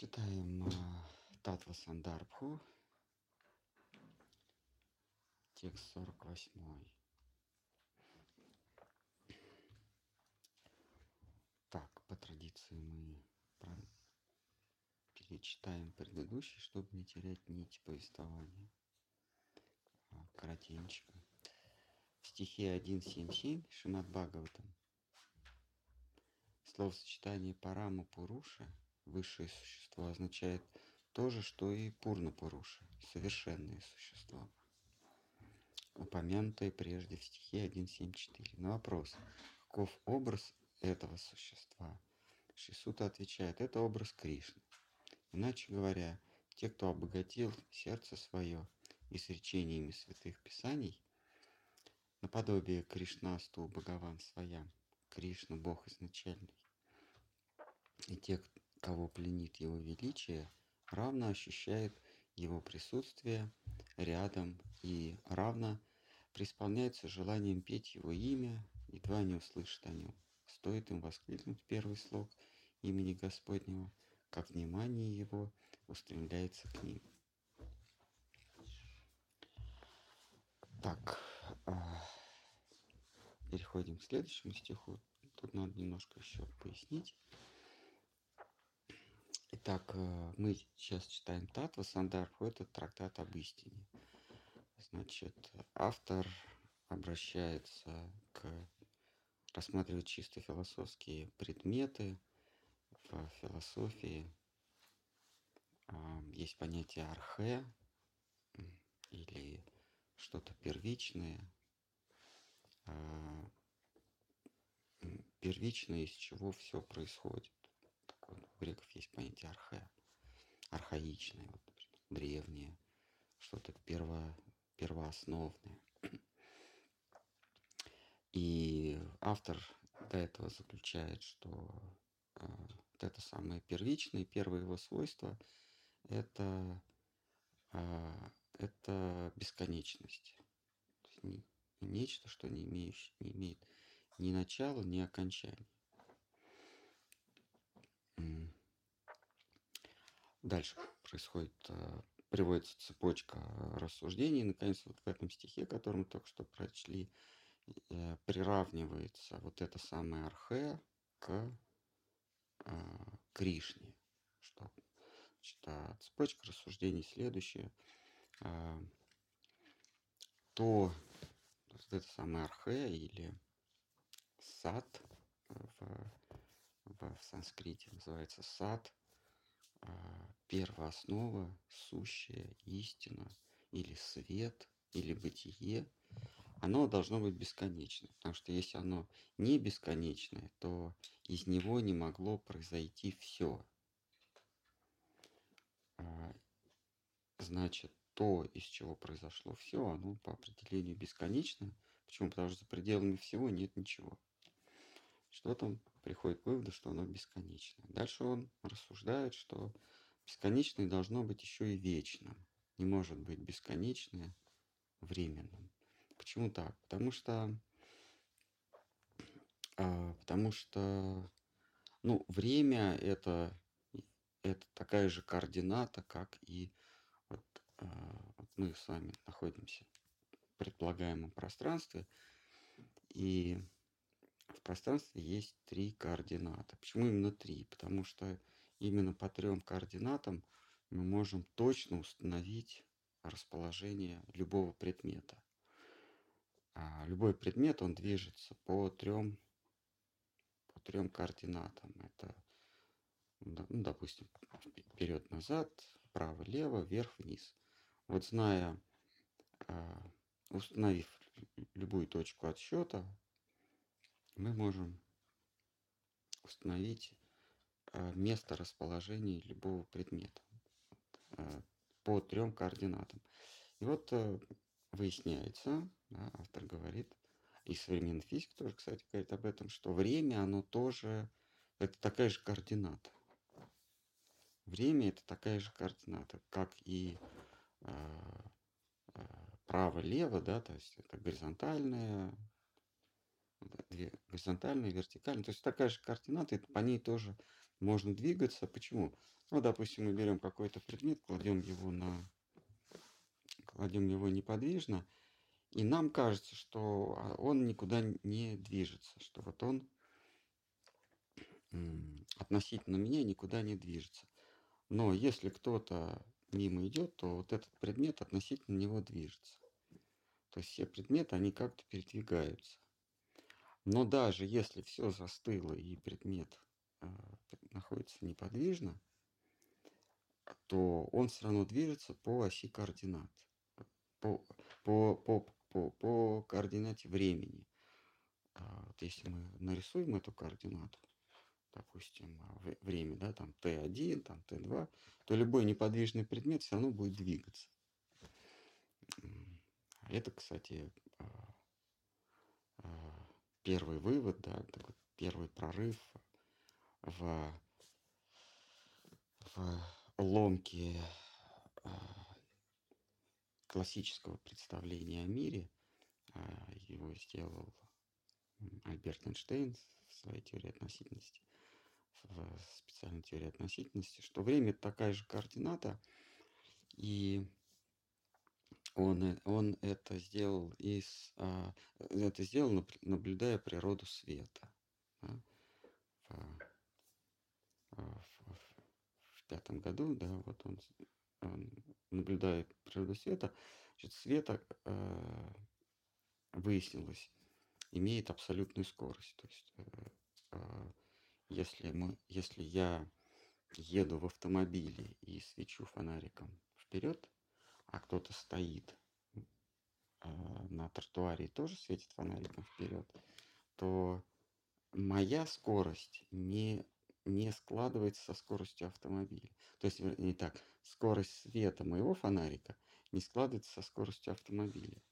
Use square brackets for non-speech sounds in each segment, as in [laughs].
Читаем э, Татва Сандарбху, текст 48. Так, по традиции мы перечитаем предыдущий, чтобы не терять нить повествования. А, коротенько. В стихе 1.7.7 Шимат Бхагаватам словосочетание Парама Пуруша – высшее существо означает то же, что и Пурна Пуруша, совершенные существа, упомянутые прежде в стихе 1.7.4. На вопрос, каков образ этого существа, Шисута отвечает, это образ Кришны. Иначе говоря, те, кто обогатил сердце свое изречениями святых писаний, наподобие Кришнасту Бхагаван своям, Кришна Бог изначальный, и те, кого пленит его величие, равно ощущает его присутствие рядом и равно преисполняется желанием петь его имя, едва не услышит о нем. Стоит им воскликнуть первый слог имени Господнего, как внимание его устремляется к ним. Так, а, переходим к следующему стиху. Тут надо немножко еще пояснить. Итак, э, мы сейчас читаем Татва Сандарбху, это трактат об истине. Значит, автор обращается к рассматривать чисто философские предметы в философии. Есть понятие архе или что-то первичное. А, первичное, из чего все происходит у греков есть понятие архе, архаичное, вот, древнее, что-то перво, первоосновное. [clears throat] И автор до этого заключает, что э, вот это самое первичное, первое его свойство – это, э, это бесконечность. Не, нечто, что не, имеющее, не имеет ни начала, ни окончания. Дальше происходит, э, приводится цепочка рассуждений. И, наконец, вот в этом стихе, который мы только что прочли, э, приравнивается вот это самое архе к э, Кришне. Что, значит, цепочка рассуждений следующая. То, вот это самое архе или сад в в санскрите называется сад, а, первооснова, сущая истина, или свет, или бытие, оно должно быть бесконечным. Потому что если оно не бесконечное, то из него не могло произойти все. А, значит, то, из чего произошло все, оно по определению бесконечно. Почему? Потому что за пределами всего нет ничего. Что там приходит к выводу, что оно бесконечное. Дальше он рассуждает, что бесконечное должно быть еще и вечным. Не может быть бесконечное временным. Почему так? Потому что, а, потому что ну, время это, это такая же координата, как и вот, а, вот мы с вами находимся в предполагаемом пространстве. И в пространстве есть три координаты. Почему именно три? Потому что именно по трем координатам мы можем точно установить расположение любого предмета. А любой предмет, он движется по трем, по трем координатам. Это, ну, допустим, вперед-назад, право-лево, вверх-вниз. Вот зная, а, установив любую точку отсчета, мы можем установить э, место расположения любого предмета э, по трем координатам. И вот э, выясняется, да, автор говорит, и современный физик тоже, кстати, говорит об этом, что время, оно тоже, это такая же координата. Время это такая же координата, как и э, право-лево, да, то есть это горизонтальная две горизонтальные, вертикальные. То есть такая же координата, по ней тоже можно двигаться. Почему? Ну, допустим, мы берем какой-то предмет, кладем его на кладем его неподвижно, и нам кажется, что а, он никуда не движется, что вот он относительно меня никуда не движется. Но если кто-то мимо идет, то вот этот предмет относительно него движется. То есть все предметы, они как-то передвигаются. Но даже если все застыло и предмет э, находится неподвижно, то он все равно движется по оси координат, по, по, по, по, по координате времени. А, вот если мы нарисуем эту координату, допустим, а, время, да, там t1, там t2, то любой неподвижный предмет все равно будет двигаться. Это, кстати, первый вывод, да, такой первый прорыв в, в ломке классического представления о мире. Его сделал Альберт Эйнштейн в своей теории относительности в специальной теории относительности, что время такая же координата, и он, он это сделал из а, это сделал наблюдая природу света да, в, а, в, в пятом году да вот он, он наблюдая природу света значит, света э, выяснилось имеет абсолютную скорость. То есть э, если мы, если я еду в автомобиле и свечу фонариком вперед, а кто-то стоит э, на тротуаре и тоже светит фонариком вперед, то моя скорость не, не складывается со скоростью автомобиля. То есть, не так, скорость света моего фонарика не складывается со скоростью автомобиля.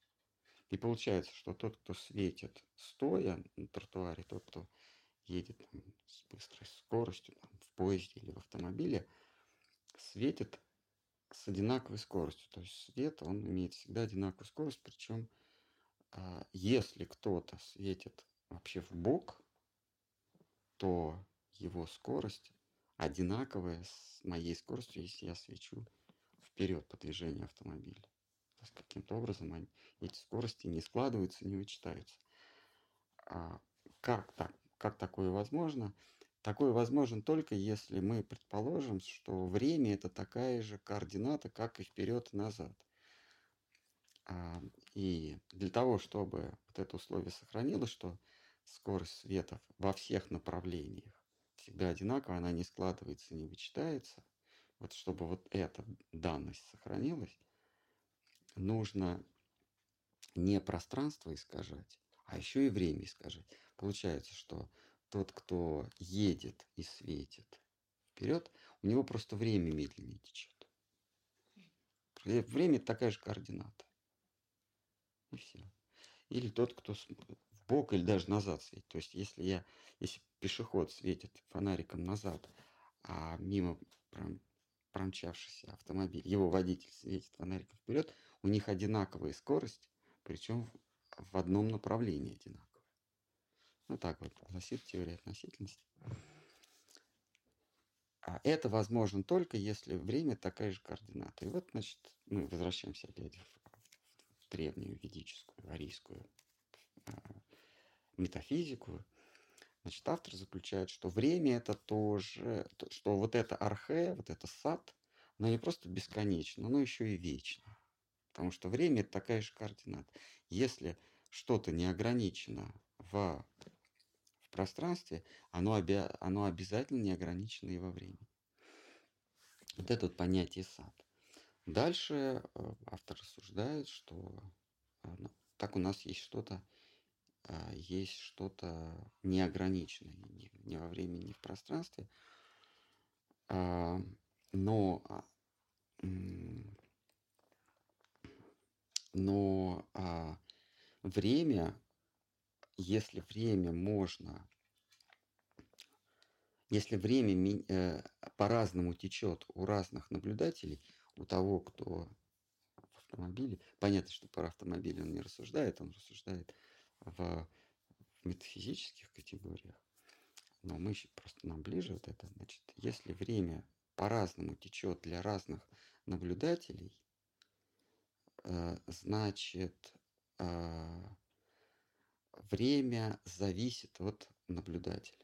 И получается, что тот, кто светит стоя на тротуаре, тот, кто едет там, с быстрой скоростью там, в поезде или в автомобиле, светит с одинаковой скоростью. То есть свет, он имеет всегда одинаковую скорость, причем а, если кто-то светит вообще в бок, то его скорость одинаковая с моей скоростью, если я свечу вперед по движению автомобиля. То есть каким-то образом они, эти скорости не складываются, не вычитаются. А как так? Как такое возможно? Такое возможно только если мы предположим, что время это такая же координата, как и вперед и назад. А, и для того, чтобы вот это условие сохранилось, что скорость света во всех направлениях всегда одинаковая, она не складывается, не вычитается, вот чтобы вот эта данность сохранилась, нужно не пространство искажать, а еще и время искажать. Получается, что тот, кто едет и светит вперед, у него просто время медленнее течет. Время такая же координата. И все. Или тот, кто в бок или даже назад светит. То есть, если я, если пешеход светит фонариком назад, а мимо пром, промчавшийся автомобиль, его водитель светит фонариком вперед, у них одинаковая скорость, причем в одном направлении одинаково. Ну так вот, гласит теория относительности. А это возможно только если время такая же координата. И вот, значит, мы возвращаемся опять в древнюю ведическую, арийскую а, метафизику. Значит, автор заключает, что время это тоже, что вот это архе, вот это сад, оно не просто бесконечно, но еще и вечно. Потому что время это такая же координата. Если что-то не ограничено в пространстве, оно, обя... оно обязательно не ограничено и во времени. Вот это вот понятие сад. Дальше э, автор рассуждает, что э, ну, так у нас есть что-то, э, есть что-то неограниченное ни, ни во времени, ни в пространстве. Но а, но а, время если время можно, если время э, по-разному течет у разных наблюдателей, у того, кто в автомобиле, понятно, что про автомобиль он не рассуждает, он рассуждает в, в метафизических категориях. но мы щ- просто нам ближе вот это, значит, если время по-разному течет для разных наблюдателей, э, значит, э, время зависит от наблюдателя.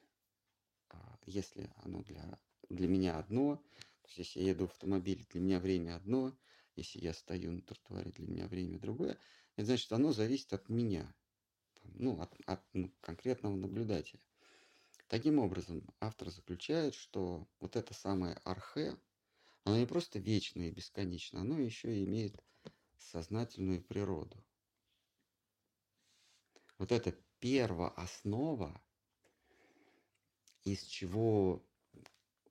А, Если оно для, для меня одно, то есть если я еду в автомобиле, для меня время одно, если я стою на тротуаре, для меня время другое, это значит, оно зависит от меня, ну, от, от, ну, конкретного наблюдателя. Таким образом, автор заключает, что вот это самое архе, оно не просто вечное и бесконечное, оно еще и имеет сознательную природу. Вот это первооснова, из чего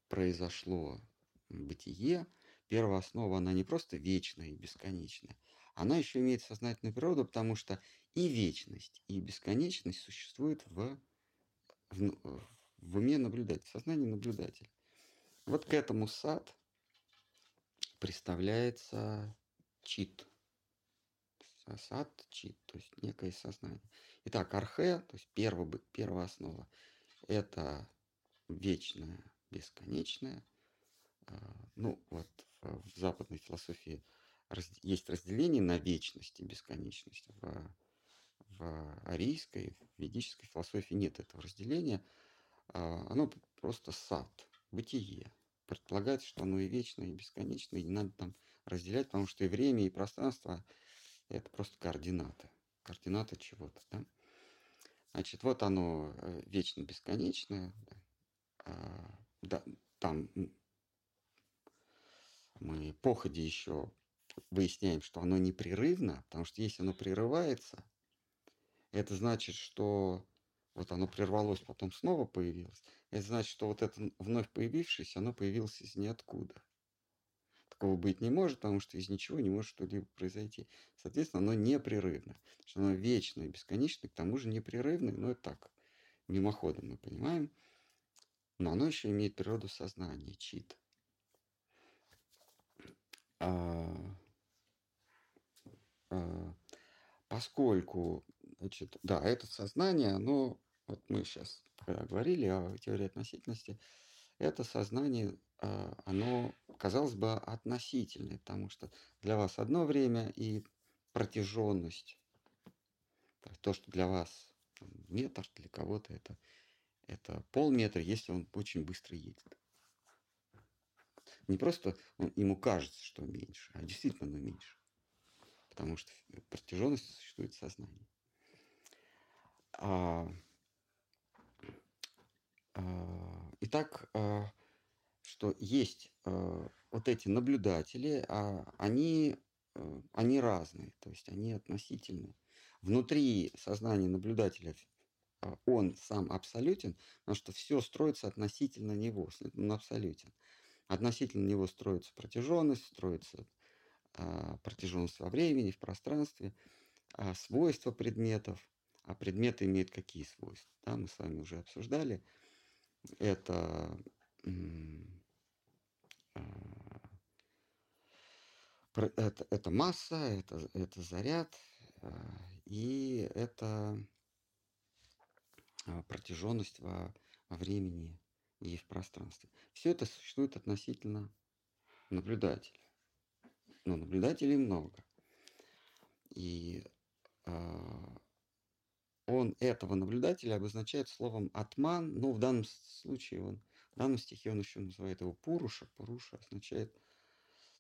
произошло бытие, первооснова, она не просто вечная и бесконечная, она еще имеет сознательную природу, потому что и вечность, и бесконечность существуют в, в, в уме наблюдателя, в сознании наблюдателя. Вот к этому сад представляется чит. Сад чит, то есть некое сознание. Итак, архе, то есть первая, первая основа, это вечное, бесконечное. А, ну, вот в, западной философии есть разделение на вечность и бесконечность. В, в арийской, в ведической философии нет этого разделения. А, оно просто сад, бытие. Предполагается, что оно и вечное, и бесконечное, и не надо там разделять, потому что и время, и пространство это просто координаты. Координаты чего-то, да? Значит, вот оно э, вечно бесконечное. А, да, там мы походе еще выясняем, что оно непрерывно, потому что если оно прерывается, это значит, что вот оно прервалось, потом снова появилось. Это значит, что вот это вновь появившееся, оно появилось из ниоткуда такого быть не может, потому что из ничего не может что-либо произойти. Соответственно, оно непрерывно. Что оно вечное, бесконечное, к тому же непрерывное, но это так, мимоходом мы понимаем. Но оно еще имеет природу сознания, чит. А, а, поскольку, значит, да, это сознание, оно, вот мы сейчас когда говорили о теории относительности, это сознание а, оно, казалось бы, относительное, потому что для вас одно время и протяженность, то, что для вас метр, для кого-то это, это полметра, если он очень быстро едет. Не просто он, ему кажется, что меньше, а действительно оно меньше. Потому что протяженность существует в сознании. А, итак, а, что есть э, вот эти наблюдатели, а они, они разные, то есть они относительны. Внутри сознания наблюдателя он сам абсолютен, потому что все строится относительно него, он абсолютен. Относительно него строится протяженность, строится протяженность во времени, в пространстве, свойства предметов. А предметы имеют какие свойства? Да, мы с вами уже обсуждали. Это это, это масса, это, это заряд, и это протяженность во, во времени и в пространстве. Все это существует относительно наблюдателя. Но наблюдателей много. И э, он этого наблюдателя обозначает словом атман, ну в данном случае он в данном стихе он еще называет его Пуруша. Пуруша означает...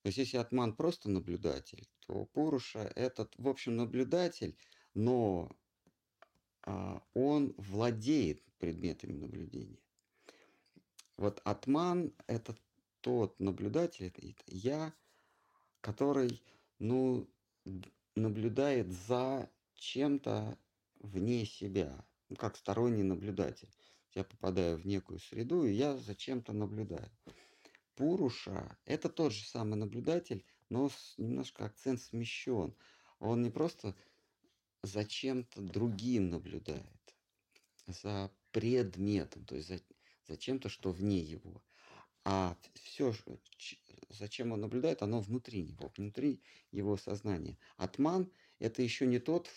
То есть если Атман просто наблюдатель, то Пуруша этот, в общем, наблюдатель, но а, он владеет предметами наблюдения. Вот Атман – это тот наблюдатель, это я, который, ну, наблюдает за чем-то вне себя, ну, как сторонний наблюдатель я попадаю в некую среду, и я зачем-то наблюдаю. Пуруша – это тот же самый наблюдатель, но немножко акцент смещен. Он не просто за чем-то другим наблюдает, за предметом, то есть за, за чем-то, что вне его. А все, зачем он наблюдает, оно внутри него, внутри его сознания. Атман – это еще не тот,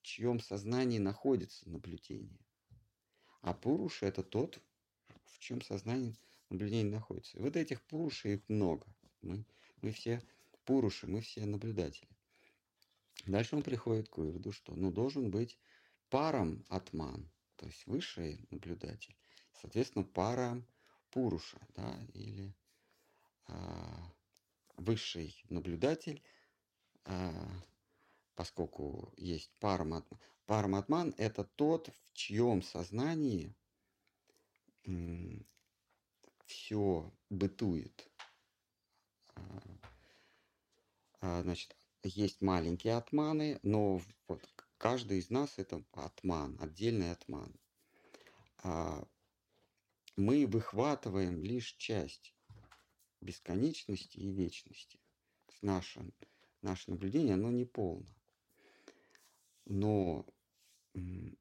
в чьем сознании находится наблюдение. А Пуруша – это тот, в чем сознание наблюдения находится. И вот этих пурушей их много. Мы, мы все пуруши, мы все наблюдатели. Дальше он приходит к выводу, что ну, должен быть паром атман, то есть высший наблюдатель, соответственно, пара пуруша, да, или а, высший наблюдатель, а, поскольку есть параматман. Параматман – это тот, в чьем сознании все бытует. А, а, значит, есть маленькие атманы, но вот каждый из нас это атман, отдельный атман. А, мы выхватываем лишь часть бесконечности и вечности. Наше, наше наблюдение, оно не полно. Но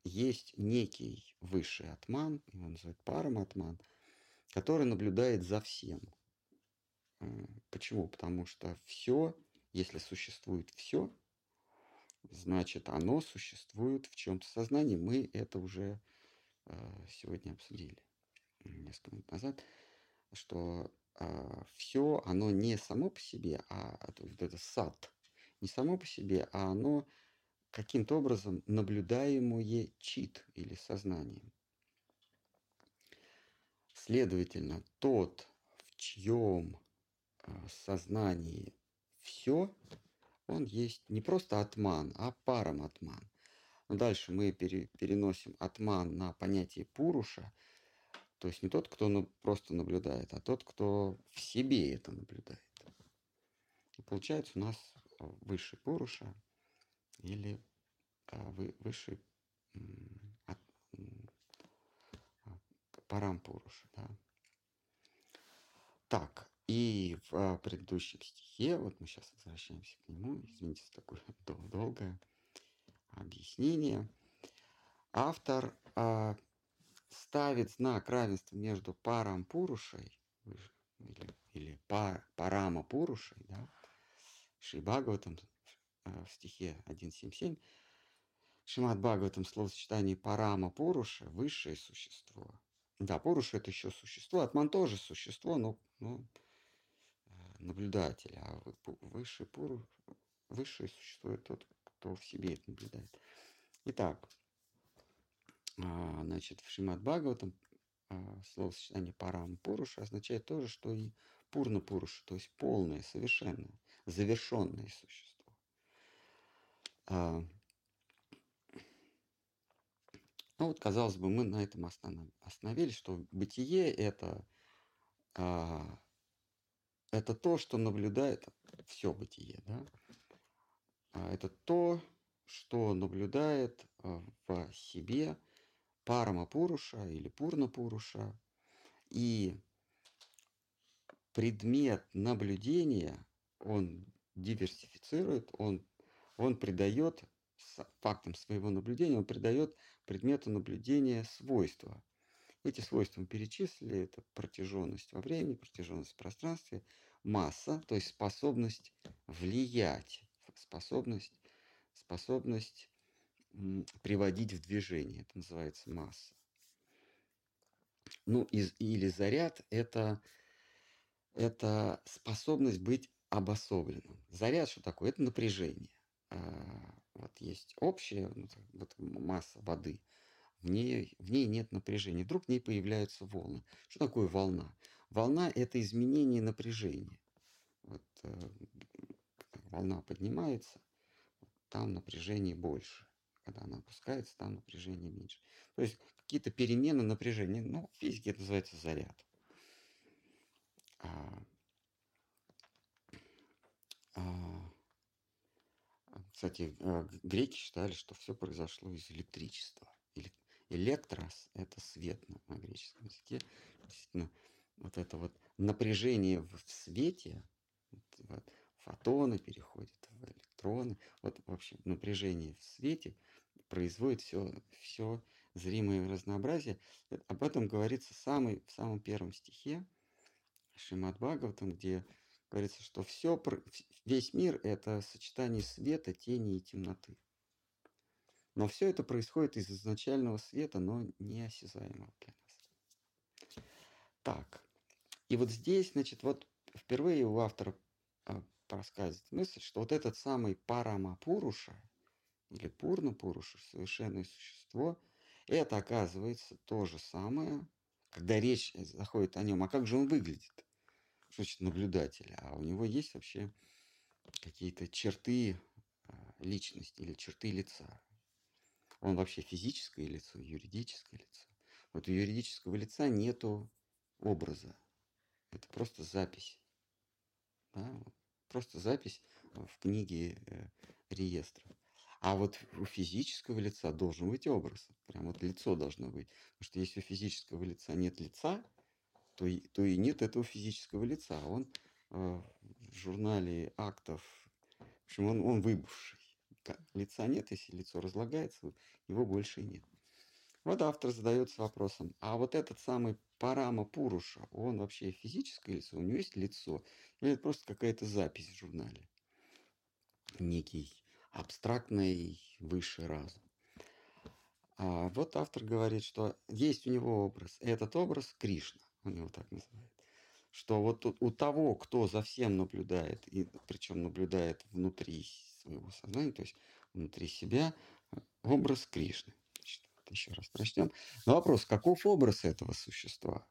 есть некий высший атман, его называют параматман, который наблюдает за всем. Почему? Потому что все, если существует все, значит оно существует в чем-то сознании. Мы это уже э, сегодня обсудили несколько минут назад, что э, все оно не само по себе, а вот это сад, не само по себе, а оно каким-то образом наблюдаемое чит или сознанием. Следовательно, тот, в чьем а, сознании все, он есть не просто атман, а параматман. Но дальше мы пере, переносим атман на понятие пуруша, то есть не тот, кто просто наблюдает, а тот, кто в себе это наблюдает. И получается у нас высший пуруша или а, вы, высший а, парам пуруша. Да? Так, и в а, предыдущем стихе, вот мы сейчас возвращаемся к нему, извините за такое [laughs] дол- долгое объяснение, автор а, ставит знак равенства между парам пурушей или, или пар, парама пурушей, да, Шибагаватам в стихе 1.7.7, Шимат Бхагаватам словосочетание парама пуруша, высшее существо. Да, пуруша это еще существо, атман тоже существо, но, но э, наблюдатель, а высший пуруш, высшее существо это тот, кто в себе это наблюдает. Итак, а, значит, в Шимат Бхагаватам а, словосочетание парам пуруша означает то же, что и пурна пуруша, то есть полное, совершенное, завершенное существо. А, ну вот, казалось бы, мы на этом остановились, что бытие это, это то, что наблюдает все бытие. Да? Это то, что наблюдает в себе Парама Пуруша или Пурна Пуруша. И предмет наблюдения, он диверсифицирует, он, он придает фактам своего наблюдения, он придает предмету наблюдения свойства. Эти свойства мы перечислили, это протяженность во времени, протяженность в пространстве, масса, то есть способность влиять, способность, способность приводить в движение. Это называется масса. Ну, из, или заряд – это, это способность быть обособленным. Заряд что такое? Это напряжение. А, вот есть общая вот, масса воды, в ней, в ней нет напряжения. Вдруг в ней появляются волны. Что такое волна? Волна – это изменение напряжения. Вот, э, волна поднимается, там напряжение больше когда она опускается, там напряжение меньше. То есть какие-то перемены напряжения, ну, в физике это называется заряд. А, а, кстати, а, греки считали, что все произошло из электричества. Электрос – это свет на, на греческом языке. Действительно, вот это вот напряжение в свете, вот, фотоны переходят в электроны, вот, в общем, напряжение в свете – производит все, все зримое разнообразие. Об этом говорится самый, в самом первом стихе Шимат Бхагаватам, где говорится, что все, весь мир – это сочетание света, тени и темноты. Но все это происходит из изначального света, но неосязаемого для нас. Так. И вот здесь, значит, вот впервые у автора проскальзывает мысль, что вот этот самый Парамапуруша, или Пурна Пуруша, совершенное существо, это оказывается то же самое, когда речь заходит о нем. А как же он выглядит? Значит наблюдатель? А у него есть вообще какие-то черты а, личности или черты лица. Он вообще физическое лицо, юридическое лицо. Вот у юридического лица нету образа. Это просто запись. Да? Просто запись в книге э, реестров. А вот у физического лица должен быть образ. Прям вот лицо должно быть. Потому что если у физического лица нет лица, то и, то и нет этого физического лица. Он э, в журнале актов, в общем, он, он выбывший. Лица нет, если лицо разлагается, его больше нет. Вот автор задается вопросом, а вот этот самый Парама Пуруша, он вообще физическое лицо, у него есть лицо, или это просто какая-то запись в журнале? Некий абстрактный высший разум. А вот автор говорит, что есть у него образ. Этот образ Кришна, он его так называет. Что вот у того, кто за всем наблюдает, и причем наблюдает внутри своего сознания, то есть внутри себя, образ Кришны. Значит, еще раз прочтем. Но вопрос, каков образ этого существа?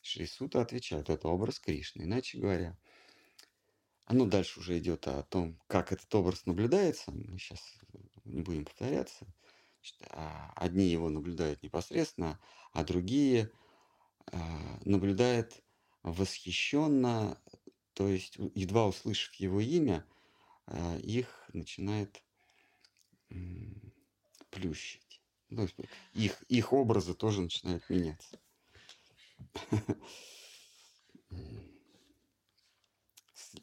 Шри Сута отвечает, это образ Кришны. Иначе говоря, оно дальше уже идет о том, как этот образ наблюдается. Мы сейчас не будем повторяться. А одни его наблюдают непосредственно, а другие а, наблюдают восхищенно, то есть едва услышав его имя, а, их начинает плющить. Ну, их, их образы тоже начинают меняться.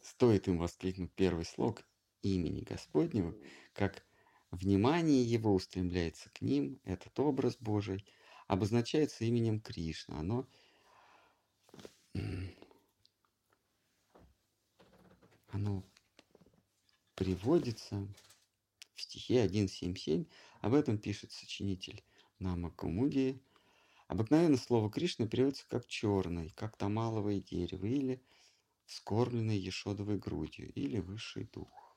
Стоит им воскликнуть первый слог имени Господнего, как внимание его устремляется к ним, этот образ Божий обозначается именем Кришна. Оно оно приводится в стихе 1.7.7. Об этом пишет сочинитель Нама Кумуди. Обыкновенно слово Кришна переводится как черный, как тамаловое дерево или скормленный ешодовой грудью или высший дух.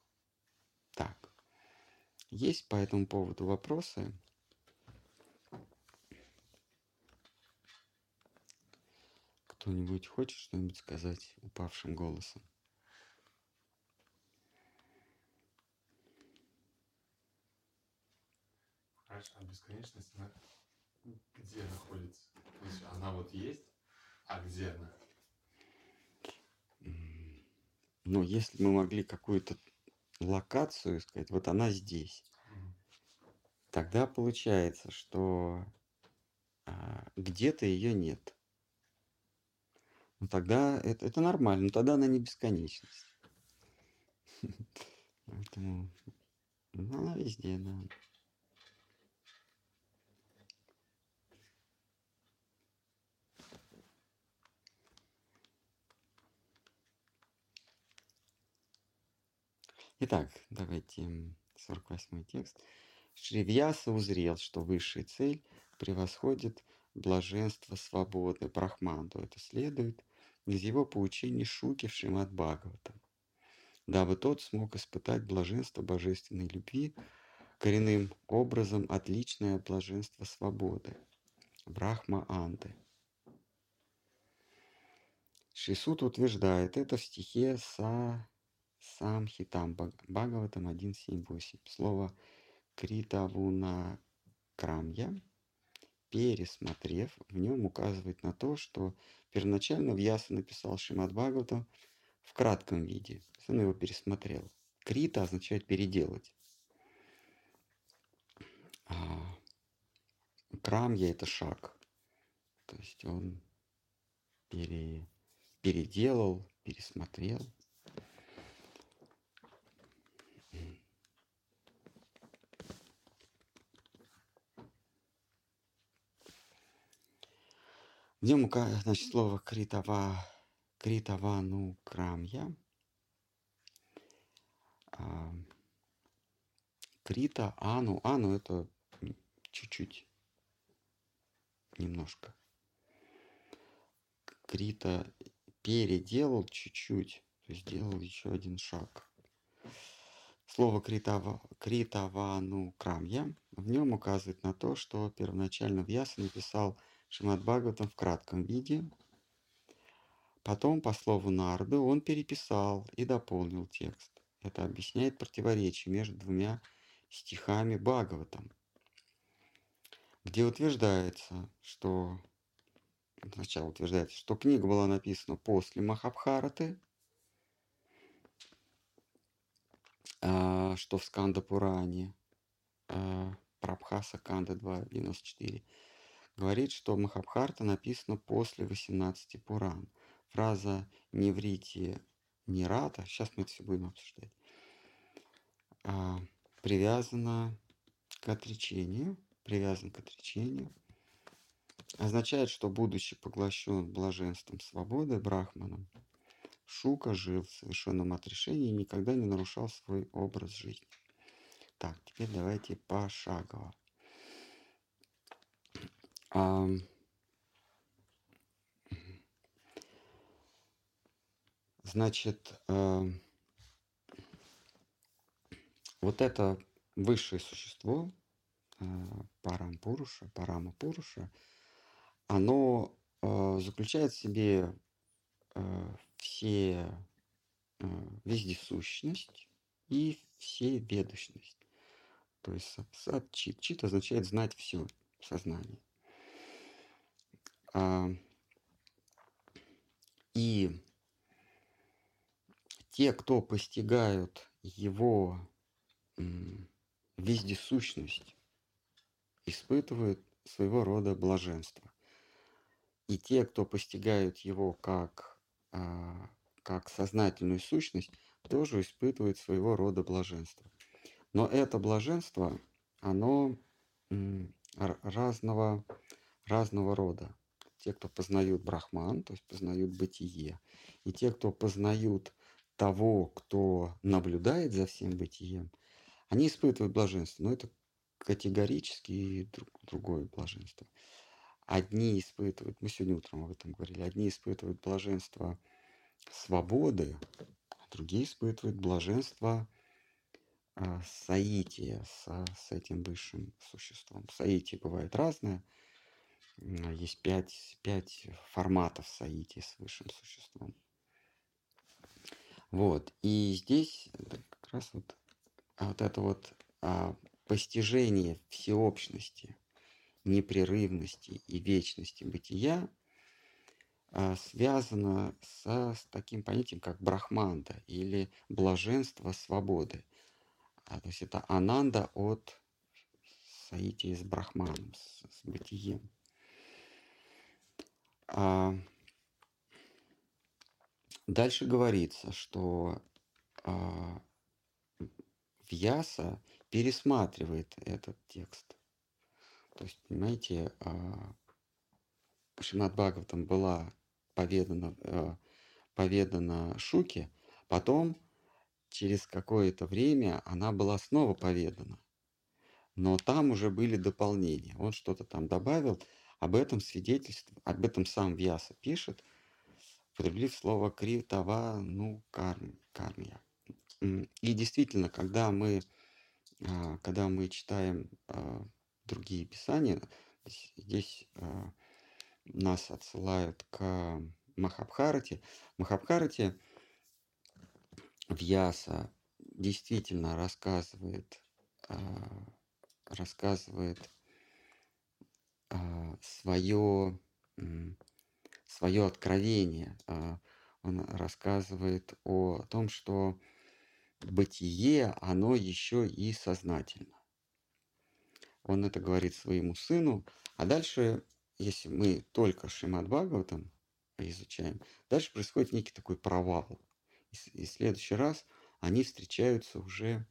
Так, есть по этому поводу вопросы? Кто-нибудь хочет что-нибудь сказать упавшим голосом? Хорошо, а бесконечность, она где находится? То есть она вот есть, а где она? Ну, если мы могли какую-то локацию сказать, вот она здесь, тогда получается, что а, где-то ее нет. Ну тогда это, это нормально, но тогда она не бесконечность. [laughs] Поэтому ну, она везде, да. Итак, давайте 48 текст. Шривьяса узрел, что высшая цель превосходит блаженство свободы Брахманду. Это следует из его поучений Шуки в Шримад Бхагаватам. Дабы тот смог испытать блаженство божественной любви коренным образом отличное блаженство свободы. Брахма Анды. Шисут утверждает это в стихе Са сам Хитам Бхагаватам 1.7.8. Слово Критавуна Крамья, пересмотрев, в нем указывает на то, что первоначально Вьяса написал Шимат Бхагаватам в кратком виде. Он его пересмотрел. Крита означает переделать. А крамья это шаг. То есть он пере, переделал, пересмотрел. В нем значит, слово критава, критавану крамья. А, крита, ану. Ану это чуть-чуть, немножко. Крита переделал чуть-чуть, то есть сделал еще один шаг. Слово критава, критавану крамья в нем указывает на то, что первоначально Вьяса написал Шимат Бхагаватам в кратком виде. Потом, по слову Нарды, он переписал и дополнил текст. Это объясняет противоречие между двумя стихами Бхагаватам, где утверждается, что сначала утверждается, что книга была написана после Махабхараты, а, что в Сканда Пуране, а, Прабхаса Канда 2.94, говорит, что Махабхарта написана после 18 Пуран. Фраза «неврите нерата», сейчас мы это все будем обсуждать, а, привязана к отречению, привязан к отречению, означает, что будучи поглощен блаженством свободы Брахманом, Шука жил в совершенном отрешении и никогда не нарушал свой образ жизни. Так, теперь давайте пошагово. А, значит, а, вот это высшее существо, а, Парампуруша, Парамапуруша, оно а, заключает в себе а, все вездесущность и все ведущность. То есть садчит. Чит означает знать все. А, и те, кто постигают его вездесущность, испытывают своего рода блаженство. И те, кто постигают его как, а, как сознательную сущность, тоже испытывают своего рода блаженство. Но это блаженство, оно разного, разного рода. Те, кто познают Брахман, то есть познают бытие, и те, кто познают того, кто наблюдает за всем бытием, они испытывают блаженство. Но это категорически друг, другое блаженство. Одни испытывают, мы сегодня утром об этом говорили, одни испытывают блаженство свободы, а другие испытывают блаженство а, соития с, с этим высшим существом. Соитие бывает разное. Есть пять, пять форматов соития с высшим существом. Вот. И здесь как раз вот, вот это вот а, постижение всеобщности, непрерывности и вечности бытия а, связано со, с таким понятием, как брахманда или блаженство свободы. А, то есть это ананда от соития с брахманом, с, с бытием. А, дальше говорится, что а, Вьяса пересматривает этот текст. То есть, понимаете, а, Шимат Бхагаватам была поведана, а, поведана Шуке, потом через какое-то время она была снова поведана. Но там уже были дополнения. Он что-то там добавил. Об этом свидетельство, об этом сам Вьяса пишет, употребив слово критава, ну, карм, кармия. И действительно, когда мы а, когда мы читаем а, другие писания, здесь а, нас отсылают к Махабхарате. Махабхарате Вьяса действительно рассказывает, рассказывает свое, свое откровение. Он рассказывает о том, что бытие, оно еще и сознательно. Он это говорит своему сыну. А дальше, если мы только Шимат Бхагаватам изучаем, дальше происходит некий такой провал. И, и в следующий раз они встречаются уже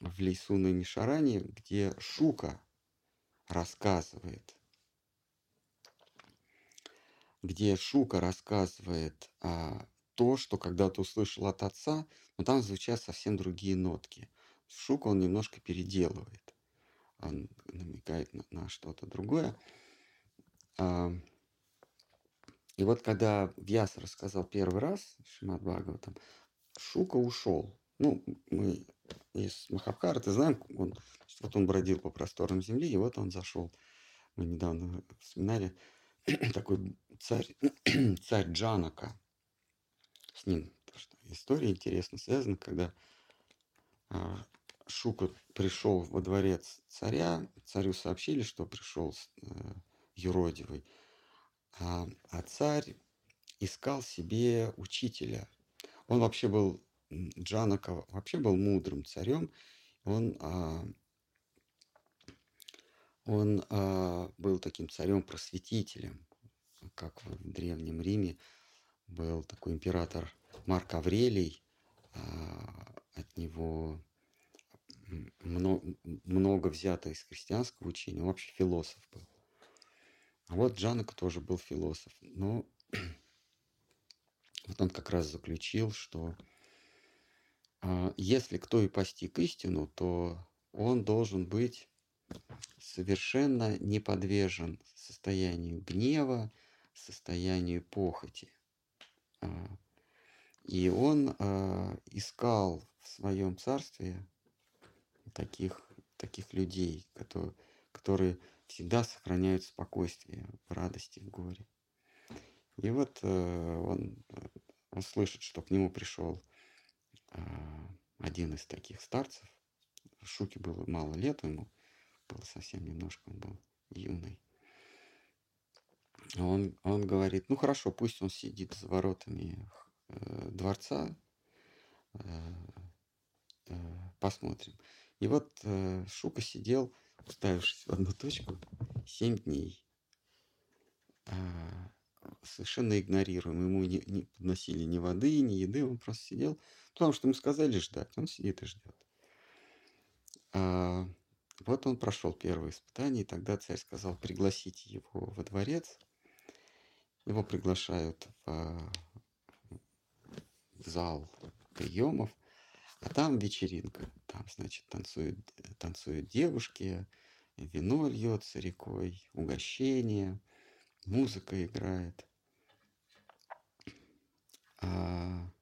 в лесу на Мишаране, где Шука рассказывает, где Шука рассказывает о то, что когда-то услышал от отца, но там звучат совсем другие нотки. Шук он немножко переделывает. Он намекает на, на что-то другое. А, И вот когда Вьяс рассказал первый раз Шримад Бхагаватам, Шука ушел. Ну, мы из Махабхараты знаем, он, вот он бродил по просторам земли, и вот он зашел. Мы недавно вспоминали [clears throat] такой царь, [clears throat] царь Джанака. С ним история интересно связана, когда а, Шука пришел во дворец царя, царю сообщили, что пришел э, юродивый, а, а царь искал себе учителя. Он вообще был, Джанака вообще был мудрым царем, он, а, он а, был таким царем-просветителем, как в Древнем Риме был такой император Марк Аврелий, а, от него много, много взято из христианского учения, он вообще философ был. А вот Джанака тоже был философ. Но [clears throat] вот он как раз заключил, что а, если кто и постиг истину, то он должен быть совершенно не подвержен состоянию гнева, состоянию похоти. А, и он а, искал в своем царстве таких, таких людей, которые, которые всегда сохраняют спокойствие в радости, в горе. И вот э, он, он слышит, что к нему пришел э, один из таких старцев. Шуке было мало лет, ему было совсем немножко, он был юный. Он, он говорит, ну хорошо, пусть он сидит за воротами э, дворца, э, э, посмотрим. И вот э, Шука сидел, уставившись в одну точку, семь дней. А, совершенно игнорируем. Ему не, не подносили ни воды, ни еды, он просто сидел. Потому что ему сказали ждать, он сидит и ждет. А, вот он прошел первое испытание, и тогда царь сказал пригласить его во дворец. Его приглашают в, в зал приемов, а там вечеринка. Там, значит, танцуют, танцуют девушки, вино льется рекой, угощение, музыка играет. А,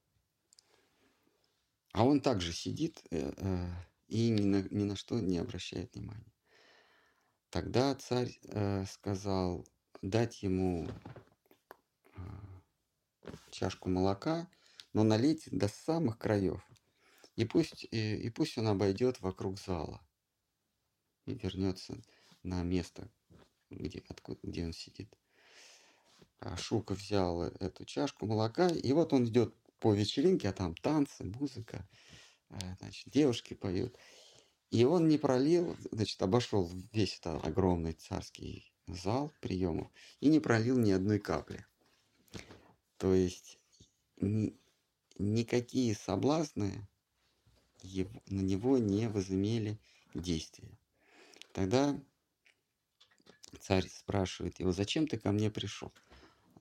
а он также сидит э, э, и ни на, ни на что не обращает внимания. Тогда царь э, сказал дать ему э, чашку молока, но налить до самых краев. И пусть, и, и пусть он обойдет вокруг зала и вернется на место, где, откуда, где он сидит. А Шука взял эту чашку молока, и вот он идет по вечеринке, а там танцы, музыка, э, значит, девушки поют. И он не пролил, значит, обошел весь этот огромный царский зал приемов и не пролил ни одной капли. То есть ни, никакие соблазны его, на него не возымели действия. Тогда царь спрашивает его, зачем ты ко мне пришел?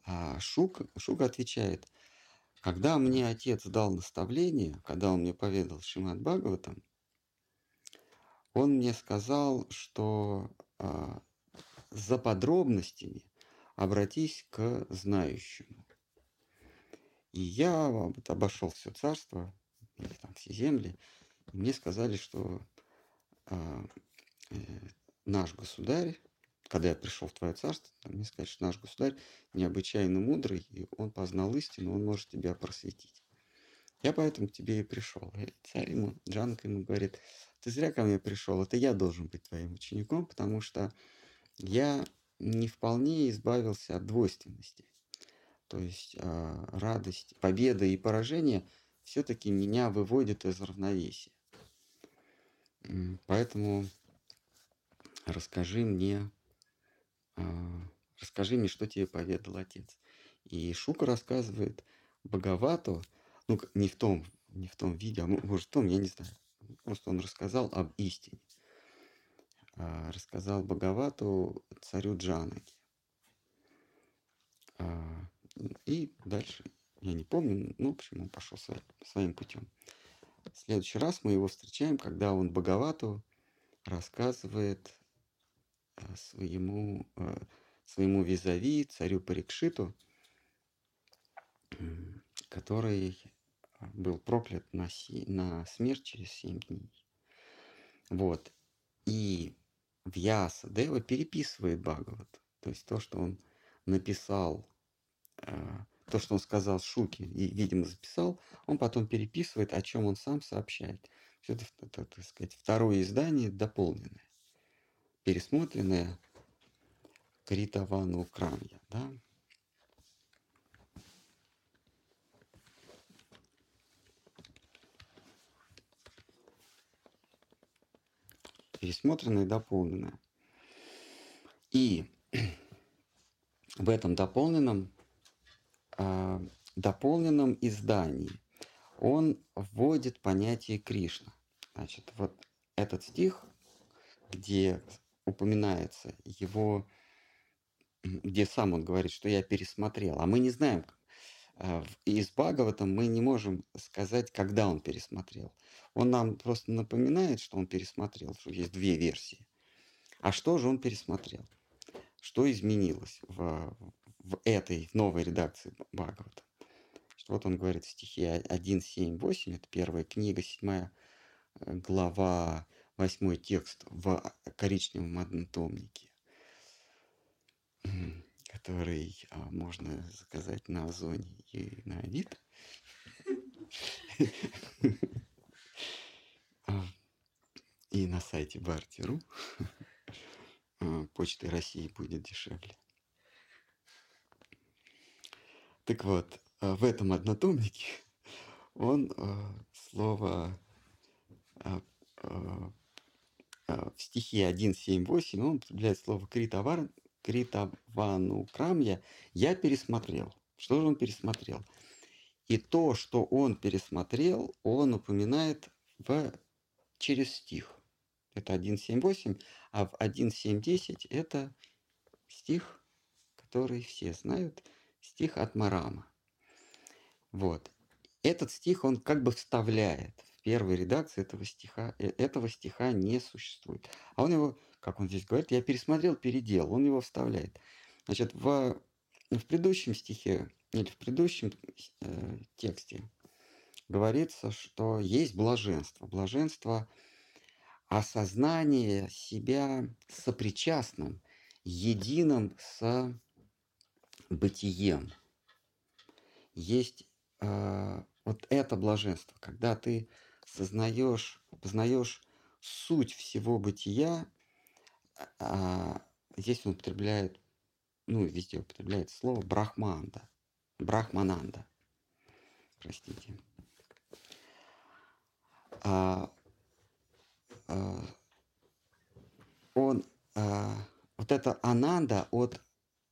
А Шук, Шук отвечает, когда мне отец дал наставление, когда он мне поведал Шимат Бхагаватам, он мне сказал, что а, за подробностями обратись к знающему. И я вот, обошел все царство, или там все земли, и мне сказали, что а, э, наш государь, когда я пришел в твое царство, мне сказали, что наш государь необычайно мудрый, и он познал истину, он может тебя просветить. Я поэтому к тебе и пришел. И царь ему, Джанка ему говорит, ты зря ко мне пришел, это я должен быть твоим учеником, потому что я не вполне избавился от двойственности. То есть э, радость, победа и поражение все-таки меня выводят из равновесия. Поэтому расскажи мне, а, расскажи мне, что тебе поведал отец. И Шука рассказывает Боговату, ну, не в том, не в том виде, а может в том, я не знаю. Просто он рассказал об истине. А, рассказал Боговату царю Джанаки. И дальше, я не помню, ну, в общем, он пошел своим путем. В следующий раз мы его встречаем, когда он Боговату рассказывает э, своему, э, своему визави, царю Парикшиту, который был проклят на, си, на смерть через семь дней. Вот. И Вьяса Дева переписывает Бхагават. То есть то, что он написал, э, то, что он сказал Шуки и, видимо, записал, он потом переписывает, о чем он сам сообщает. Это, это, так сказать, второе издание дополненное, пересмотренное Критавану Крамья. Да? пересмотренное и дополненное. И [clears throat] в этом дополненном, э, дополненном издании он вводит понятие Кришна. Значит, вот этот стих, где упоминается его, где сам он говорит, что я пересмотрел, а мы не знаем, а, из Бхагавата мы не можем сказать, когда он пересмотрел. Он нам просто напоминает, что он пересмотрел, что есть две версии. А что же он пересмотрел? Что изменилось в, в этой новой редакции Бхагавата? Вот он говорит в стихе 1, 7, 8, это первая книга, седьмая э, глава, восьмой текст в коричневом однотомнике который а, можно заказать на Озоне и на Авито. А, и на сайте Барти.ру. А, Почты России будет дешевле. Так вот, а, в этом однотомнике [laughs] он слово в стихе 1.7.8 он употребляет слово критовар, Критавану Крамья я пересмотрел. Что же он пересмотрел? И то, что он пересмотрел, он упоминает в, через стих. Это 1.7.8, а в 1.7.10 это стих, который все знают, стих от Марама. Вот. Этот стих он как бы вставляет в первой редакции этого стиха. Э, этого стиха не существует. А он его как он здесь говорит, я пересмотрел, переделал, он его вставляет. Значит, в, в предыдущем стихе или в предыдущем э, тексте говорится, что есть блаженство. Блаженство – осознание себя сопричастным, единым с бытием. Есть э, вот это блаженство, когда ты сознаешь, познаешь суть всего бытия а, здесь он употребляет, ну, везде употребляет слово брахманда, брахмананда. Простите. А, а, он, а, вот это ананда от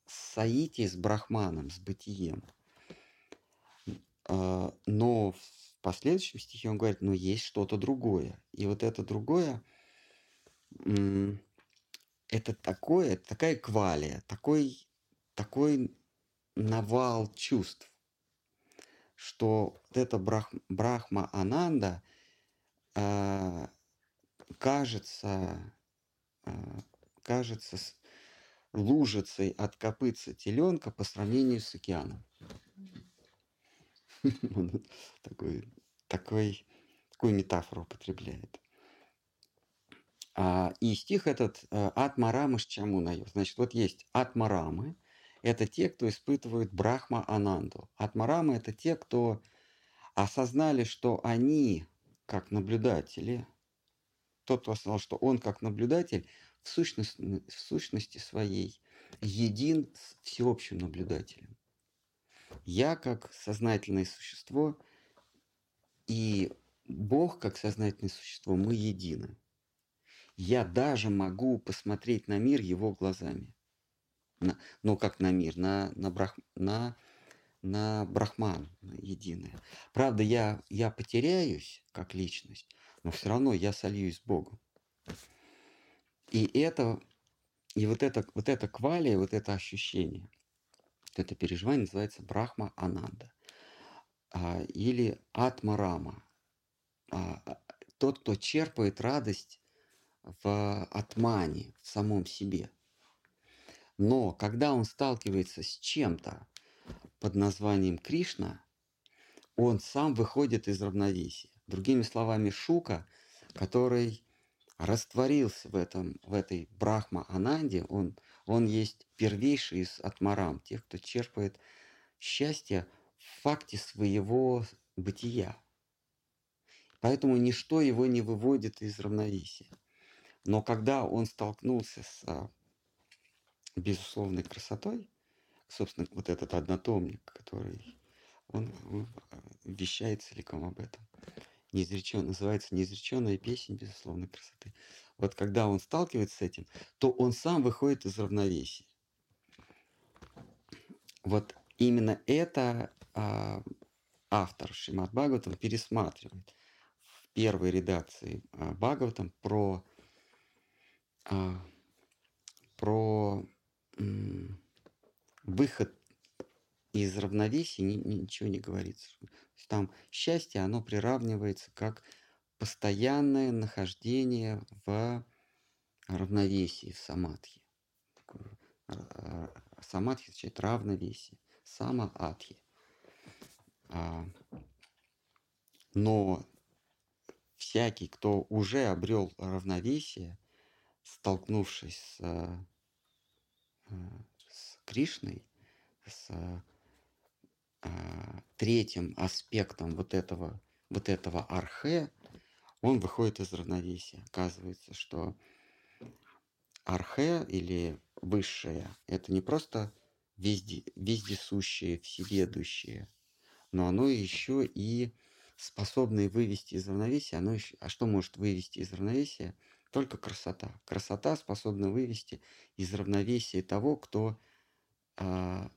саити с брахманом, с бытием. А, но в последующем стихе он говорит, ну есть что-то другое. И вот это другое, это такое, такая квалия, такой, такой навал чувств, что вот брах, Брахма Ананда э, кажется, э, кажется лужицей от копытца теленка по сравнению с океаном. [laughs] такой, такой, такую метафору употребляет. А, и стих этот э, «Атмарамы Шчамунаю». Значит, вот есть Атмарамы. Это те, кто испытывают Брахма Ананду. Атмарамы – это те, кто осознали, что они, как наблюдатели, тот, кто осознал, что он, как наблюдатель, в сущности, в сущности своей един с всеобщим наблюдателем. Я, как сознательное существо, и Бог, как сознательное существо, мы едины я даже могу посмотреть на мир его глазами. На, ну, как на мир, на, на, брах, на, на брахман, на единое. Правда, я, я потеряюсь как личность, но все равно я сольюсь с Богом. И это, и вот это, вот это квалия, вот это ощущение, это переживание называется брахма ананда а, или атмарама. А, а тот, кто черпает радость в атмане, в самом себе. Но когда он сталкивается с чем-то, под названием Кришна, он сам выходит из равновесия. Другими словами, Шука, который растворился в, этом, в этой Брахма-Ананде, он, он есть первейший из атмарам, тех, кто черпает счастье в факте своего бытия. Поэтому ничто его не выводит из равновесия. Но когда он столкнулся с а, безусловной красотой, собственно, вот этот однотомник, который он, а, вещает целиком об этом. Неизречен, называется «Неизреченная песня безусловной красоты». Вот когда он сталкивается с этим, то он сам выходит из равновесия. Вот именно это а, автор Шимат Бхагаватам пересматривает в первой редакции а, Бхагаватам про а, про выход из равновесия ни, ничего не говорится. Там счастье, оно приравнивается как постоянное нахождение в равновесии, в самадхи. А, самадхи означает равновесие. Сама адхи. А, но всякий, кто уже обрел равновесие, столкнувшись с, э, с Кришной, с третьим аспектом вот этого, вот этого архе, он выходит из равновесия. Оказывается, что архе или высшее – это не просто везде, вездесущее, всеведущее, но оно еще и способное вывести из равновесия. Оно еще, а что может вывести из равновесия – только красота. Красота способна вывести из равновесия того, кто, а,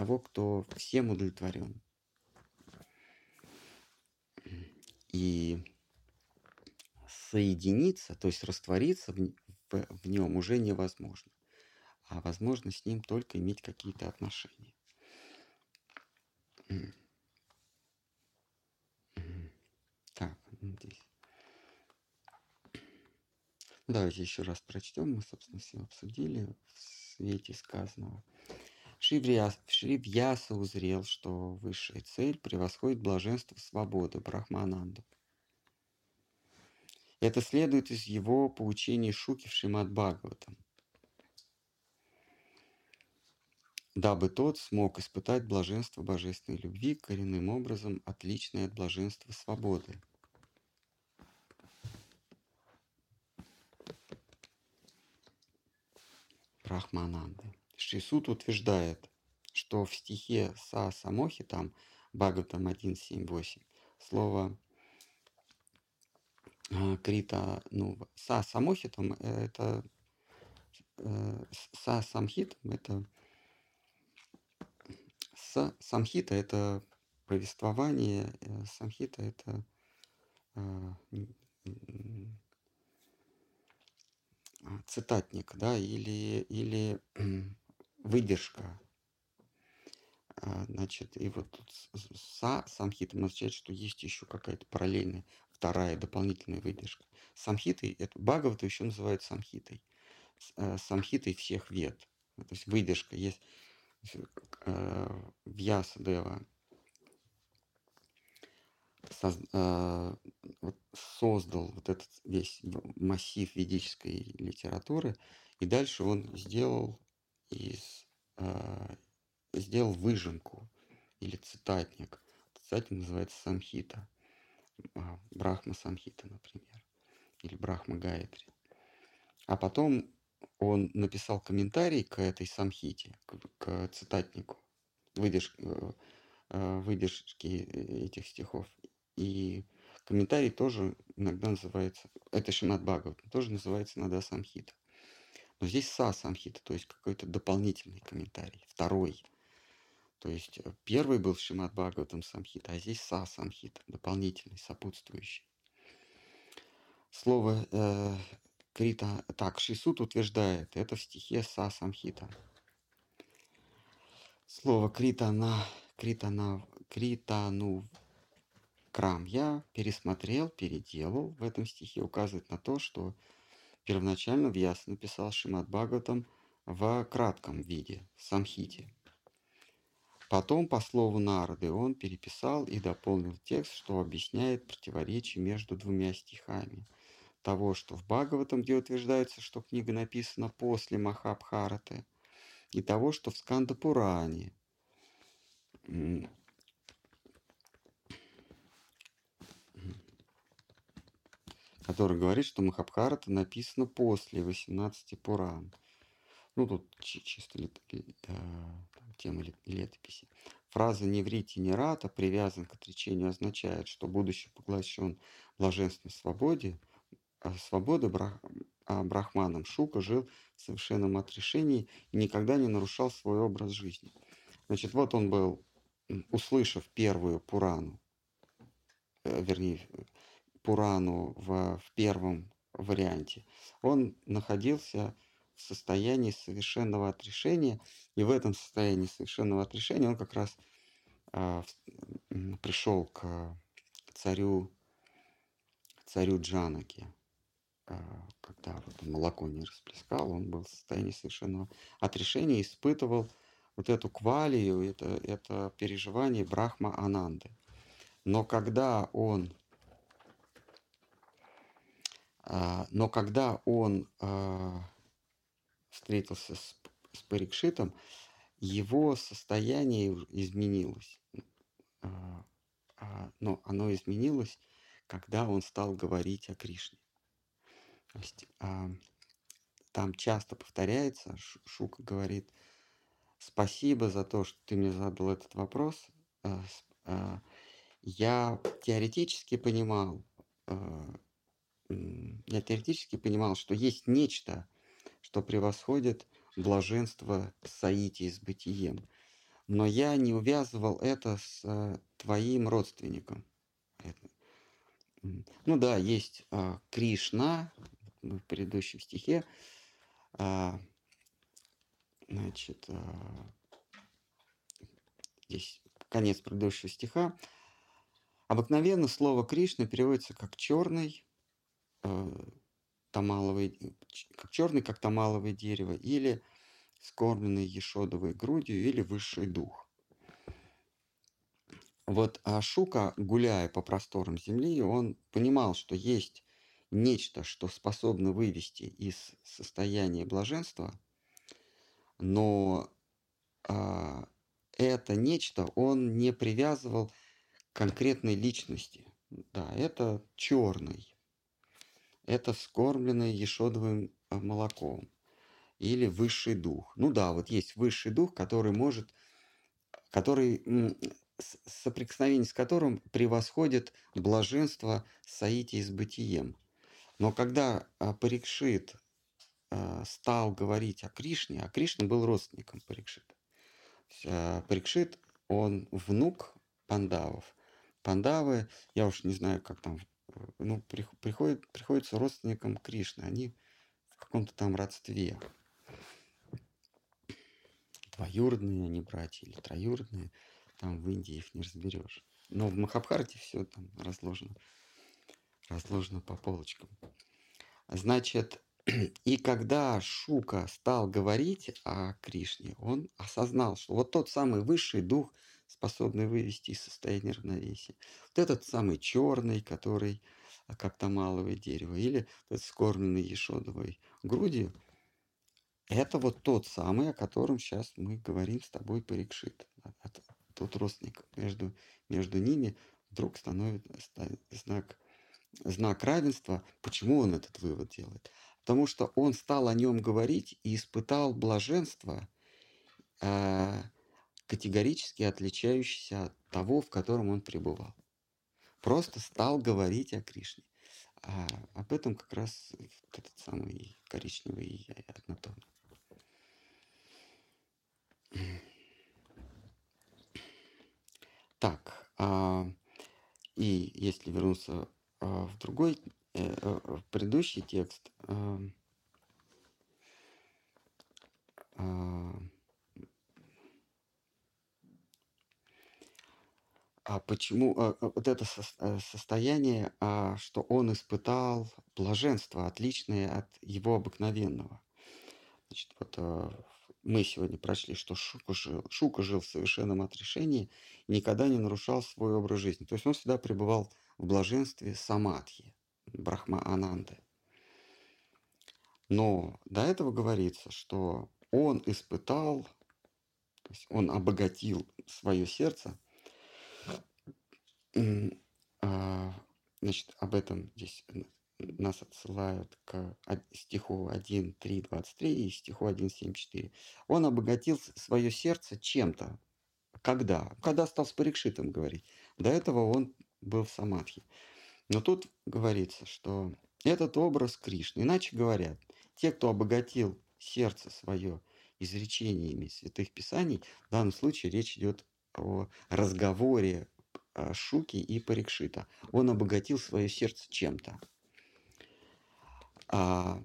того, кто всем удовлетворен. И соединиться, то есть раствориться в, в, в нем уже невозможно. А возможно с ним только иметь какие-то отношения. Так, здесь. Давайте еще раз прочтем. Мы, собственно, все обсудили в свете сказанного. Шривьяса, узрел, что высшая цель превосходит блаженство свободы Брахмананду. Это следует из его поучений Шуки в Бхагаватам. Дабы тот смог испытать блаженство божественной любви коренным образом, отличное от блаженства свободы – Брахмананды. Шрисуд утверждает, что в стихе Са Самохи, там Бхагаватам 1.7.8, слово а, Крита, ну, Са Самохитам, это э, Са Самхитам, это Са Самхита, это повествование, э, Самхита, это э, а, цитатник, да, или, или [clears throat] выдержка. А, значит, и вот тут са самхита означает, что есть еще какая-то параллельная вторая дополнительная выдержка. Самхитой, это Бхагавата еще называют самхитой. Э, самхитой всех вед. То есть выдержка есть э, в Ясадева Э, создал вот этот весь массив ведической литературы, и дальше он сделал из э, сделал выжимку или цитатник. Цитатник называется самхита, а, Брахма Самхита, например, или Брахма Гаятри. А потом он написал комментарий к этой самхите, к, к цитатнику, выдерж, э, выдержки этих стихов. И комментарий тоже иногда называется, это Шимат Бхагават, тоже называется иногда Самхита. Но здесь Са Самхита, то есть какой-то дополнительный комментарий, второй. То есть э, первый был Шимат Бхагаватам Самхита, а здесь Са Самхита, дополнительный, сопутствующий. Слово э, Крита, так, Шисут утверждает, это в стихе Са Самхита. Слово Крита на, Крита на, Крита, ну, Крам я пересмотрел, переделал. В этом стихе указывает на то, что первоначально Вьяс написал Шимат Бхагаватам в кратком виде, самхите. Потом, по слову Нарды, он переписал и дополнил текст, что объясняет противоречие между двумя стихами. Того, что в Бхагаватам, где утверждается, что книга написана после Махабхараты, и того, что в Скандапуране, который говорит, что Махабхарата написано после 18 Пуран. Ну, тут чисто лет, э, тема летописи. Фраза «не врите, не рата» привязан к отречению означает, что будучи поглощен блаженственной свободе, а свободы брах, а брахманом Шука жил в совершенном отрешении и никогда не нарушал свой образ жизни. Значит, вот он был, услышав первую Пурану, э, вернее, Пурану в, в первом варианте, он находился в состоянии совершенного отрешения, и в этом состоянии совершенного отрешения он как раз а, пришел к царю, царю Джанаки, а, когда вот молоко не расплескал, он был в состоянии совершенного отрешения, испытывал вот эту квалию, это, это переживание Брахма Ананды. Но когда он но когда он а, встретился с, с Парикшитом, его состояние изменилось. А, но оно изменилось, когда он стал говорить о Кришне. То есть там часто повторяется, Шука говорит, спасибо за то, что ты мне задал этот вопрос. Я теоретически понимал, я теоретически понимал, что есть нечто, что превосходит блаженство Саити с бытием. Но я не увязывал это с э, твоим родственником. Ну да, есть а, Кришна в предыдущем стихе. А, значит, а, здесь конец предыдущего стиха. Обыкновенно слово Кришна переводится как черный, э, тамаловое, как черный, как тамаловое дерево, или скормленный ешодовой грудью, или высший дух. Вот Ашука, гуляя по просторам земли, он понимал, что есть нечто, что способно вывести из состояния блаженства, но а, это нечто он не привязывал к конкретной личности. Да, это черный, это вскормленный ешодовым э, молоком или высший дух. Ну да, вот есть высший дух, который может, который соприкосновение с которым превосходит блаженство Саити с бытием. Но когда а, Парикшит а, стал говорить о Кришне, а Кришна был родственником Парикшита. А, Парикшит, он внук пандавов. Пандавы, я уж не знаю, как там ну, приходит, приходится родственникам Кришны. Они в каком-то там родстве. Двоюродные они братья или троюродные. Там в Индии их не разберешь. Но в Махабхарате все там разложено, разложено по полочкам. Значит, [clears throat] и когда Шука стал говорить о Кришне, он осознал, что вот тот самый высший дух – способный вывести из состояния равновесия. Вот этот самый черный, который а, как тамаловое дерево, или этот скормленный ешодовой грудью, это вот тот самый, о котором сейчас мы говорим с тобой Парикшит. Тот родственник между, между ними вдруг становится знак, знак равенства. Почему он этот вывод делает? Потому что он стал о нем говорить и испытал блаженство, э, категорически отличающийся от того, в котором он пребывал. Просто стал говорить о Кришне. А об этом как раз этот самый коричневый однотон. Так, а, и если вернуться а, в другой, э, э, в предыдущий текст, а, а, А почему а, а, вот это э, состояние, а, что он испытал блаженство, отличное от его обыкновенного? Значит, вот мы сегодня прочли, что Шука жил, Шука жил в совершенном отрешении никогда не нарушал свой образ жизни. То есть он всегда пребывал в блаженстве самадхи, брахма ананды. Но до этого говорится, что он испытал, то есть он обогатил свое сердце. А, значит, об этом здесь нас отсылают к стиху 1, 3, 23 и стиху 1, 7, 4. Он обогатил свое сердце чем-то. Когда? Когда стал с парикшитом говорить. До этого он был в самадхи. Но тут говорится, что этот образ Кришны. Иначе говорят, те, кто обогатил сердце свое изречениями святых писаний, в данном случае речь идет о разговоре Шуки и Парикшита. Он обогатил свое сердце чем-то. А,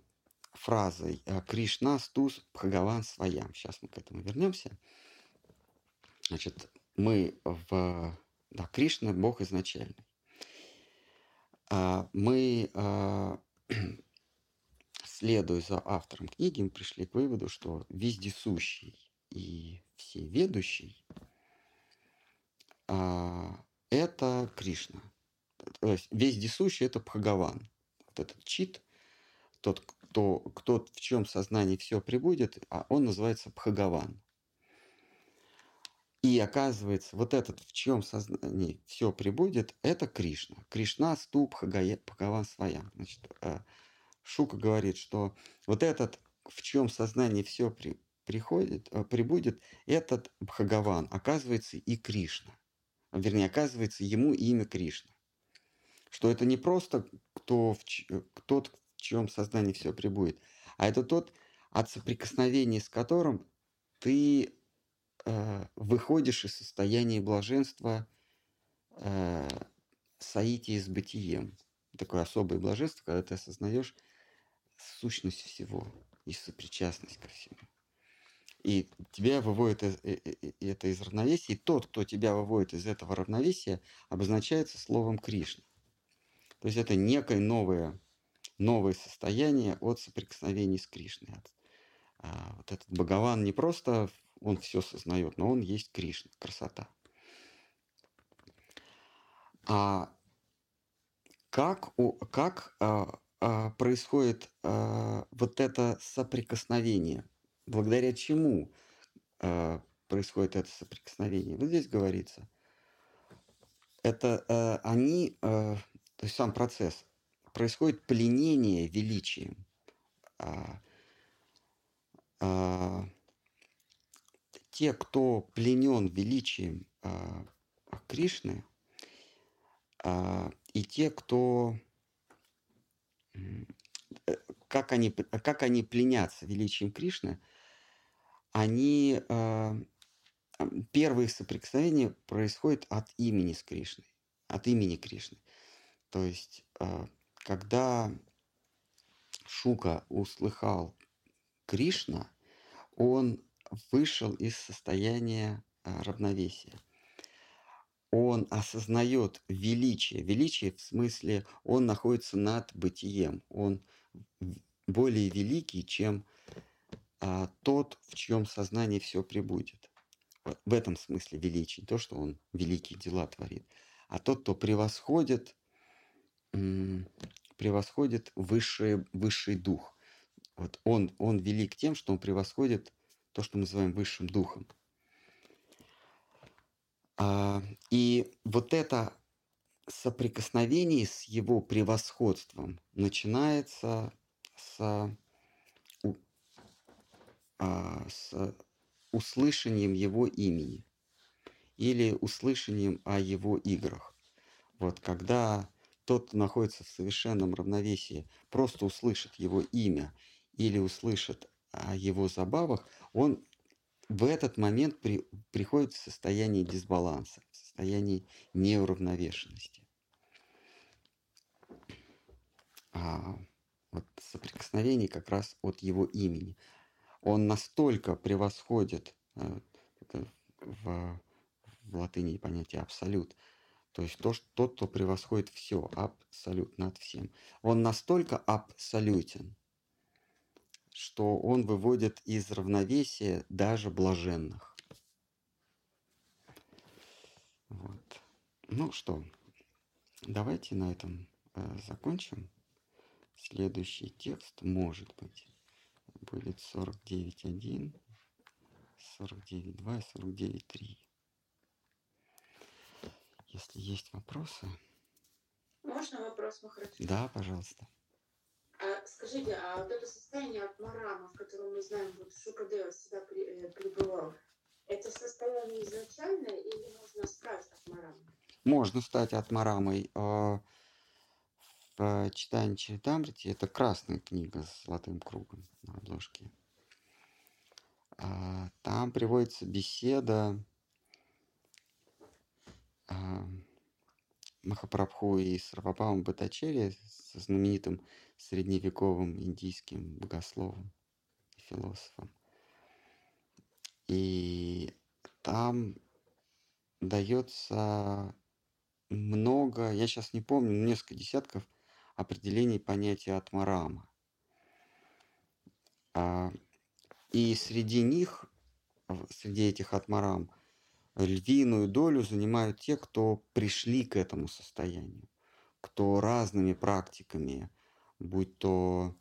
фразой а, Кришна стус Бхагаван своям. Сейчас мы к этому вернемся. Значит, мы в... Да, Кришна – Бог изначальный. А, мы [clears throat] следуя за автором книги, мы пришли к выводу, что вездесущий и всеведущий а, это Кришна. То есть вездесущий это Бхагаван. Вот этот чит, тот, кто, кто в чем сознании все прибудет, а он называется Бхагаван. И оказывается, вот этот, в чем сознании все прибудет, это Кришна. Кришна ступ Бхагаван своя. Значит, а, Шука говорит, что вот этот, в чем сознание все при, приходит, э, прибудет, этот Бхагаван, оказывается, и Кришна. Вернее, оказывается, ему имя Кришна. Что это не просто кто, в, э, тот, в чем сознание все прибудет, а это тот, от соприкосновения с которым ты э, выходишь из состояния блаженства э, соития с бытием. Такое особое блаженство, когда ты осознаешь сущность всего и сопричастность ко всему. И тебя выводит это из равновесия, и тот, кто тебя выводит из этого равновесия, обозначается словом Кришна. То есть это некое новое, новое состояние от соприкосновения с Кришной. А вот этот Бхагаван не просто он все сознает, но он есть Кришна, красота. А как, как а, а, происходит а, вот это соприкосновение? Благодаря чему а, происходит это соприкосновение? Вот здесь говорится. Это а, они, а, то есть сам процесс, происходит пленение величием. А, а, те, кто пленен величием а, Кришны, а, и те, кто Э, как они, как они пленятся величием Кришны, они, э, первые соприкосновения происходят от имени с Кришной, от имени Кришны. То есть, э, когда Шука услыхал Кришна, он вышел из состояния равновесия он осознает величие. Величие в смысле, он находится над бытием. Он более великий, чем а, тот, в чьем сознании все прибудет. В этом смысле величие. То, что он великие дела творит. А тот, кто превосходит, превосходит высший, высший дух. Вот он, он велик тем, что он превосходит то, что мы называем высшим духом. А, и вот это соприкосновение с его превосходством начинается с, а, с услышанием его имени или услышанием о его играх. Вот когда тот, находится в совершенном равновесии, просто услышит его имя или услышит о его забавах, он в этот момент при, приходит в состояние дисбаланса, в состояние неуравновешенности. А вот соприкосновение как раз от его имени. Он настолько превосходит э, в, в латыни понятие абсолют, то есть то, что, тот, кто превосходит все, абсолют над всем. Он настолько абсолютен, что он выводит из равновесия даже блаженных. Вот. Ну что, давайте на этом э, закончим. Следующий текст, может быть, будет 49.1, 49.2 и 49.3. Если есть вопросы. Можно вопрос, Махарадж? Да, пожалуйста. А скажите, а вот это состояние от Марама, в котором мы знаем, вот Шукадева всегда при, э, пребывал, это состояние изначальное или можно стать от Марама? Можно стать от Марамой. В читании Чаритамрити это красная книга с золотым кругом на обложке. А, там приводится беседа а, Махапрабху и Сарвабхаум Батачери со знаменитым средневековым индийским богословом и философом. И там дается много, я сейчас не помню, несколько десятков определений понятия атмарама. А, и среди них, среди этих атмарам, львиную долю занимают те, кто пришли к этому состоянию, кто разными практиками, будь то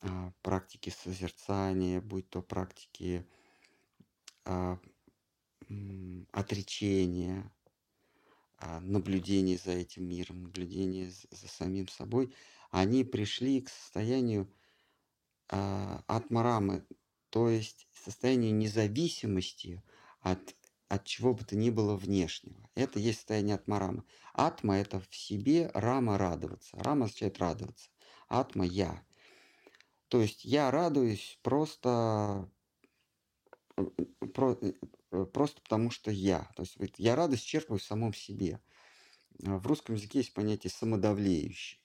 а, практики созерцания, будь то практики а, отречения, наблюдение за этим миром, наблюдение за самим собой, они пришли к состоянию а, атмарамы, то есть состоянию независимости от от чего бы то ни было внешнего. Это есть состояние атмарамы. Атма – это в себе, рама – радоваться. Рама означает радоваться. Атма – я. То есть я радуюсь просто, про, просто потому, что я. То есть я радость черпаю в самом себе. В русском языке есть понятие самодавлеющий.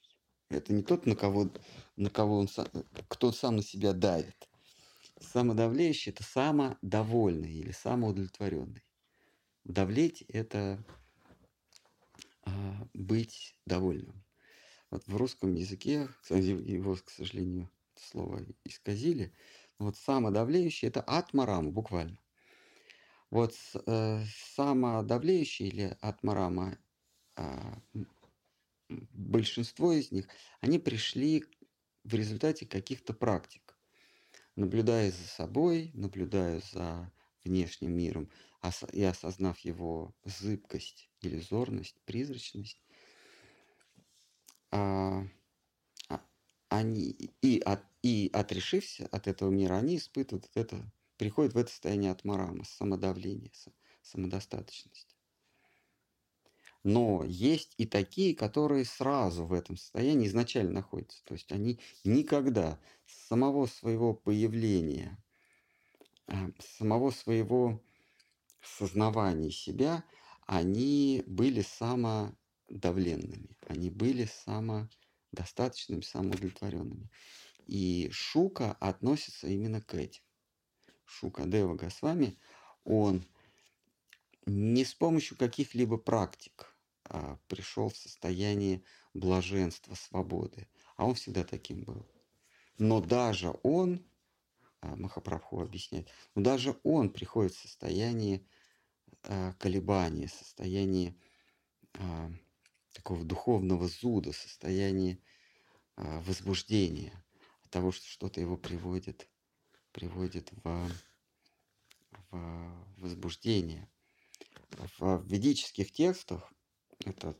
Это не тот, на кого, на кого он, кто сам на себя давит. Самодавлеющий – это самодовольный или самоудовлетворенный. Давлеть – это а, быть довольным. Вот в русском языке, его, к сожалению, слово исказили, вот самодавлеющий – это атмарама, буквально. Вот э, самодавлеющий или атмарама, э, большинство из них, они пришли в результате каких-то практик. Наблюдая за собой, наблюдая за внешним миром и осознав его зыбкость, иллюзорность, призрачность, а, а, они и, от, и отрешившись от этого мира, они испытывают это, приходят в это состояние атмарама, самодавления, самодостаточности. Но есть и такие, которые сразу в этом состоянии изначально находятся. То есть они никогда с самого своего появления – Э, самого своего сознавания себя, они были самодавленными, они были самодостаточными, самоудовлетворенными. И Шука относится именно к этим. Шука Дева Госвами, он не с помощью каких-либо практик а, пришел в состояние блаженства, свободы, а он всегда таким был. Но даже он а, Махапрабху объясняет. Но даже он приходит в состояние а, колебания, состояние а, такого духовного зуда, состояние возбуждения от того, что что-то его приводит, приводит в, в возбуждение. В ведических текстах это,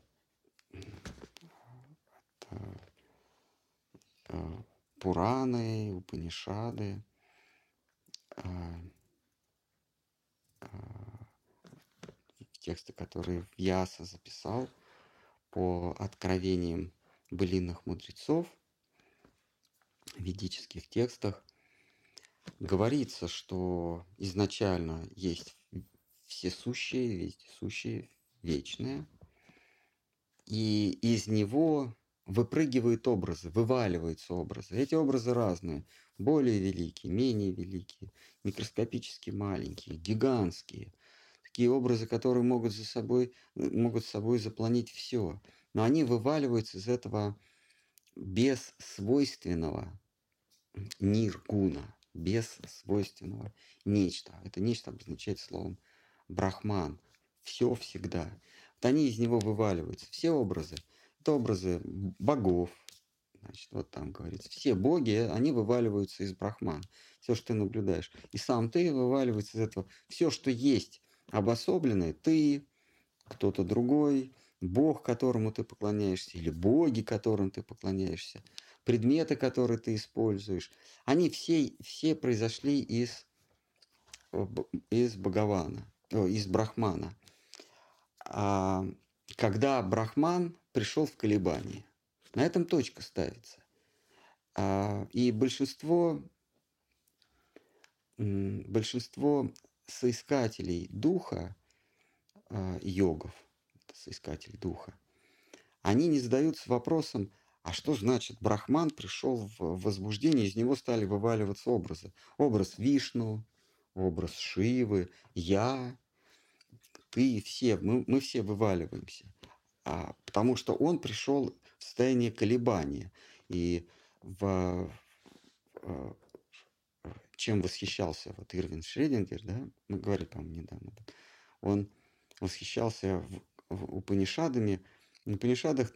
это Пураны, Упанишады, а, а, тексты, которые Вьяса записал по откровениям былинных мудрецов, в ведических текстах, говорится, что изначально есть всесущее, вездесущее, вечное, и из него выпрыгивают образы, вываливаются образы. Эти образы разные, более великие, менее великие, микроскопически маленькие, гигантские. Такие образы, которые могут за собой, могут собой запланить все. Но они вываливаются из этого бессвойственного ниргуна, без свойственного нечто. Это нечто обозначает словом брахман. Все всегда. Вот они из него вываливаются. Все образы. Это образы богов. Значит, вот там говорится. Все боги, они вываливаются из брахман. Все, что ты наблюдаешь. И сам ты вываливается из этого. Все, что есть обособленное, ты, кто-то другой, бог, которому ты поклоняешься, или боги, которым ты поклоняешься, предметы, которые ты используешь, они все, все произошли из, из Бхагавана, из Брахмана. А когда Брахман пришел в колебание, на этом точка ставится. А, и большинство, большинство соискателей духа, а, йогов, соискатель духа, они не задаются вопросом, а что значит Брахман пришел в возбуждение, из него стали вываливаться образы. Образ Вишну, образ Шивы, я, ты, все, мы, мы все вываливаемся. А, потому что он пришел в состояние колебания. И в, в, чем восхищался вот Ирвин Шредингер, да, мы говорили, по-моему, недавно, он восхищался в, в Упанишадами. В Упанишадах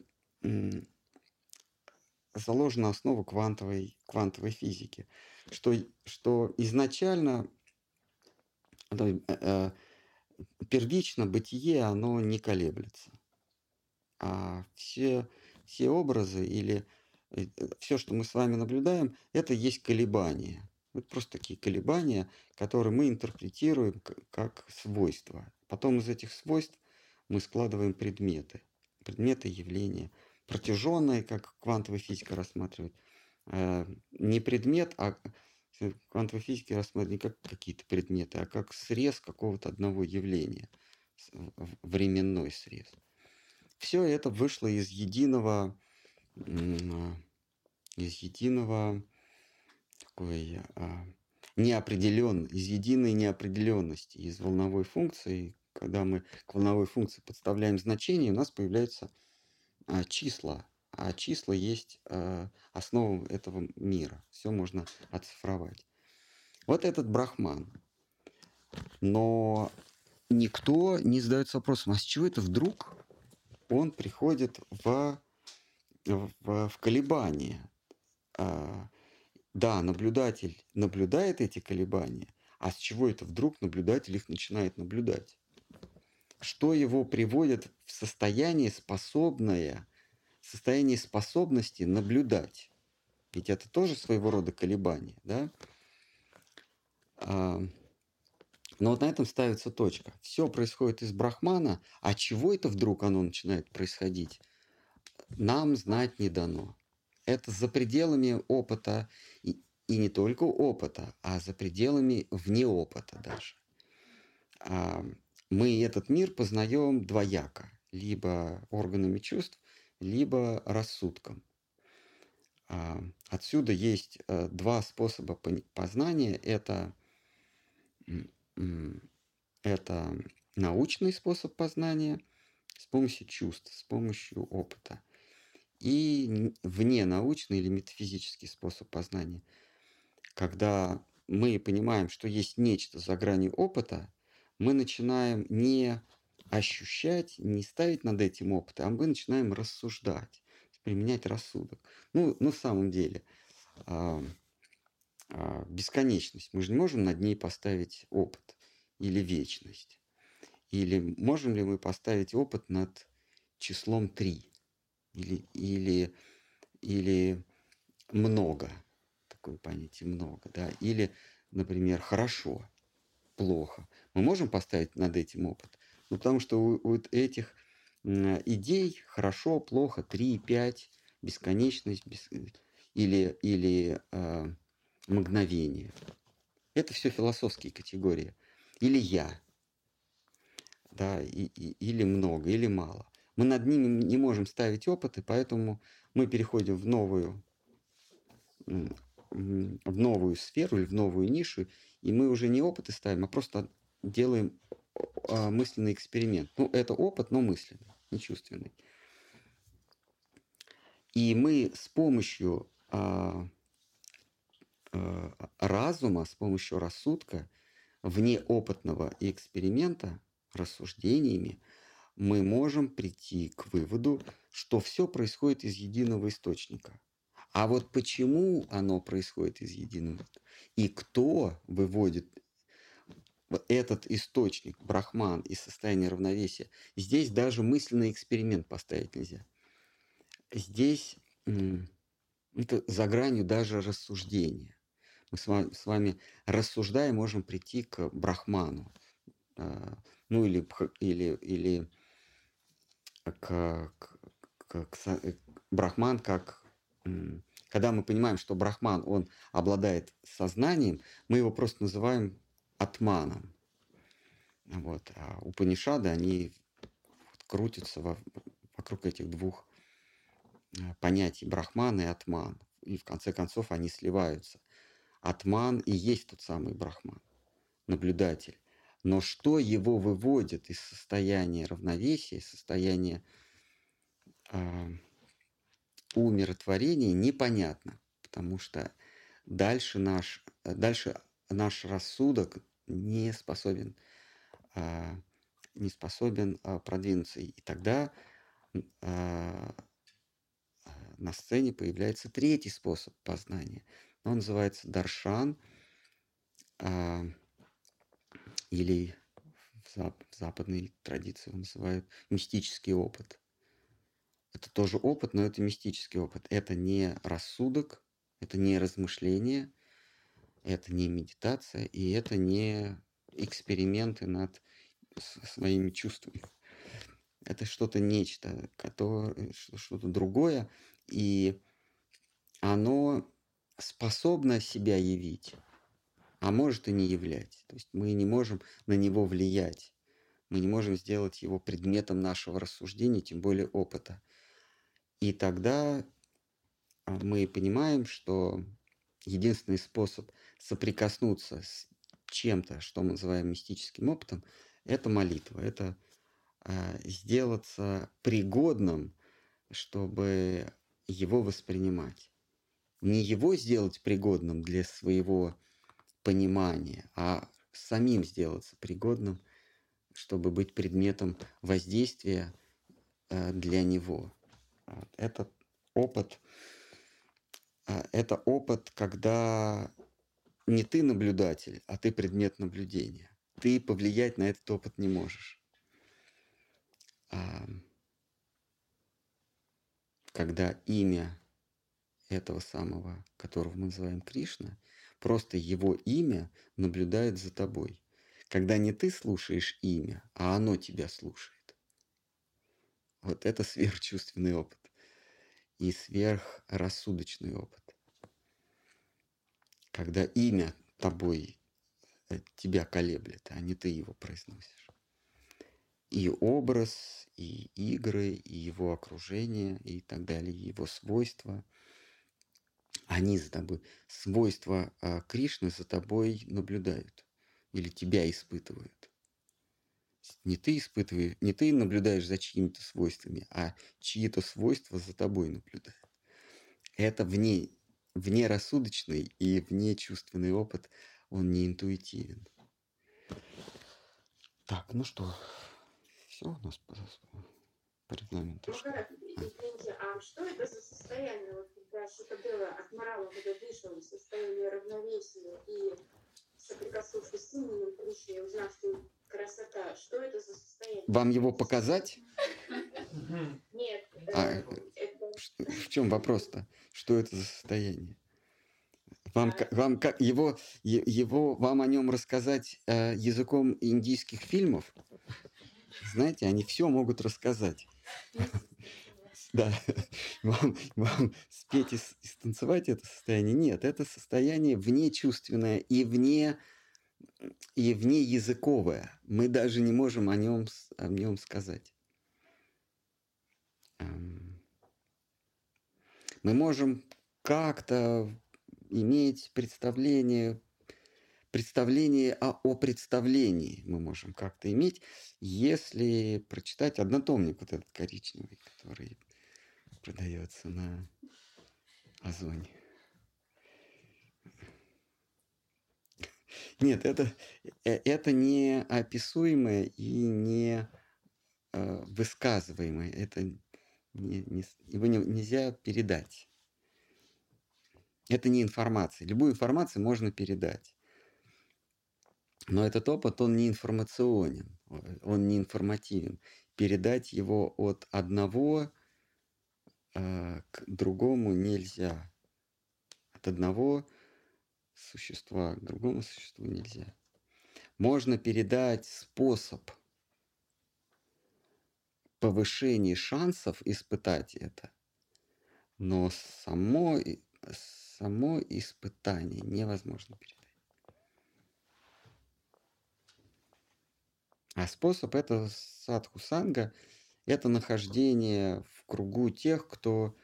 заложена основа квантовой, квантовой физики, что, что изначально э, э, первично бытие, оно не колеблется. А все, все образы или э, все, что мы с вами наблюдаем, это есть колебания. Это просто такие колебания, которые мы интерпретируем как свойства. Потом из этих свойств мы складываем предметы, предметы явления – протяженные, как квантовая физика рассматривает, э, не предмет, а квантовая физика рассматривает не как какие-то предметы, а как срез какого-то одного явления, временной срез. Все это вышло из единого, из единого такой а, неопределен, из единой неопределенности, из волновой функции. Когда мы к волновой функции подставляем значение, у нас появляется а, числа. А числа есть а, основа этого мира. Все можно оцифровать. Вот этот брахман. Но никто не задается вопросом, а с чего это вдруг он приходит в, в, в колебания? А, да, наблюдатель наблюдает эти колебания, а с чего это вдруг наблюдатель их начинает наблюдать? Что его приводит в состояние способное, состояние способности наблюдать. Ведь это тоже своего рода колебание, да? А, но вот на этом ставится точка. Все происходит из Брахмана, а чего это вдруг оно начинает происходить, нам знать не дано. Это за пределами опыта, и, и не только опыта, а за пределами вне опыта даже. А, мы этот мир познаем двояко, либо органами чувств, либо рассудком. А, отсюда есть э, два способа познания. Это, это научный способ познания с помощью чувств, с помощью опыта. И вне научный или метафизический способ познания, когда мы понимаем, что есть нечто за гранью опыта, мы начинаем не ощущать, не ставить над этим опыт, а мы начинаем рассуждать, применять рассудок. Ну, на самом деле, а, а, бесконечность. Мы же не можем над ней поставить опыт или вечность. Или можем ли мы поставить опыт над числом 3? Или, или, или много, такое понятие много, да? Или, например, хорошо, плохо. Мы можем поставить над этим опыт? Ну, потому что у, у этих идей хорошо, плохо, 3, 5, бесконечность без, или, или э, мгновение. Это все философские категории. Или я, да, и, и, или много, или мало. Мы над ними не можем ставить опыты, поэтому мы переходим в новую, в новую сферу или в новую нишу, и мы уже не опыты ставим, а просто делаем а, мысленный эксперимент. Ну, это опыт, но мысленный, не чувственный. И мы с помощью а, э, разума, с помощью рассудка, вне опытного эксперимента, рассуждениями, мы можем прийти к выводу, что все происходит из единого источника. А вот почему оно происходит из единого и кто выводит этот источник, брахман, из состояния равновесия, здесь даже мысленный эксперимент поставить нельзя. Здесь это за гранью даже рассуждения. Мы с вами, с вами рассуждая можем прийти к брахману. А, ну или, или, или к, к, к, к брахман как когда мы понимаем, что брахман, он обладает сознанием, мы его просто называем атманом. Вот. А Упанишады, они крутятся во, вокруг этих двух э, понятий брахман и атман. И в конце концов они сливаются. Атман и есть тот самый брахман, наблюдатель. Но что его выводит из состояния равновесия, из состояния э, умиротворения, непонятно. Потому что дальше наш, дальше наш рассудок не способен, э, не способен э, продвинуться. И тогда э, на сцене появляется третий способ познания. Он называется даршан – или в западной традиции его называют мистический опыт. Это тоже опыт, но это мистический опыт. Это не рассудок, это не размышление, это не медитация, и это не эксперименты над своими чувствами. Это что-то нечто, которое, что-то другое, и оно способно себя явить а может и не являть. То есть мы не можем на него влиять. Мы не можем сделать его предметом нашего рассуждения, тем более опыта. И тогда а, мы понимаем, что единственный способ соприкоснуться с чем-то, что мы называем мистическим опытом, это молитва, это э, сделаться пригодным, чтобы его воспринимать. Не его сделать пригодным для своего понимания, а самим сделаться пригодным, чтобы быть предметом воздействия э, для него. Этот опыт, э, это опыт, когда не ты наблюдатель, а ты предмет наблюдения. Ты повлиять на этот опыт не можешь. Когда имя этого самого, которого мы называем Кришна, Просто его имя наблюдает за тобой. Когда не ты слушаешь имя, а оно тебя слушает. Вот это сверхчувственный опыт и сверхрассудочный опыт. Когда имя тобой э, тебя колеблет, а не ты его произносишь. И образ, и игры, и его окружение, и так далее, его свойства – они за тобой, свойства а, Кришны за тобой наблюдают или тебя испытывают. Не ты испытываешь, не ты наблюдаешь за чьими-то свойствами, а чьи-то свойства за тобой наблюдают. Это вне, вне рассудочный и вне чувственный опыт, он не интуитивен. Так, ну что, все у нас по, по регламенту. Ну, извините, а что это за состояние? Вот когда Шукадева от морала вышел в состояние равновесия и соприкоснувшись с именем Кришны, узнав, что красота, что это за состояние? Вам его показать? Нет. А, э, это... В чем вопрос-то? Что это за состояние? Вам, вам как его, его, вам о нем рассказать э, языком индийских фильмов? Знаете, они все могут рассказать. Да, вам, вам спеть и, и станцевать это состояние? Нет, это состояние вне чувственное и вне, и вне языковое. Мы даже не можем о нем, о нем сказать. Мы можем как-то иметь представление, представление о, о представлении мы можем как-то иметь, если прочитать однотомник вот этот коричневый, который продается на Озоне. Нет, это, э, это не описуемое и не э, высказываемое. Это не, не, его не, нельзя передать. Это не информация. Любую информацию можно передать. Но этот опыт, он не информационен, он не информативен. Передать его от одного э, к другому нельзя. От одного существа к другому существу нельзя. Можно передать способ повышения шансов испытать это, но само, само испытание невозможно передать. А способ это садху санга, это нахождение в кругу тех, кто,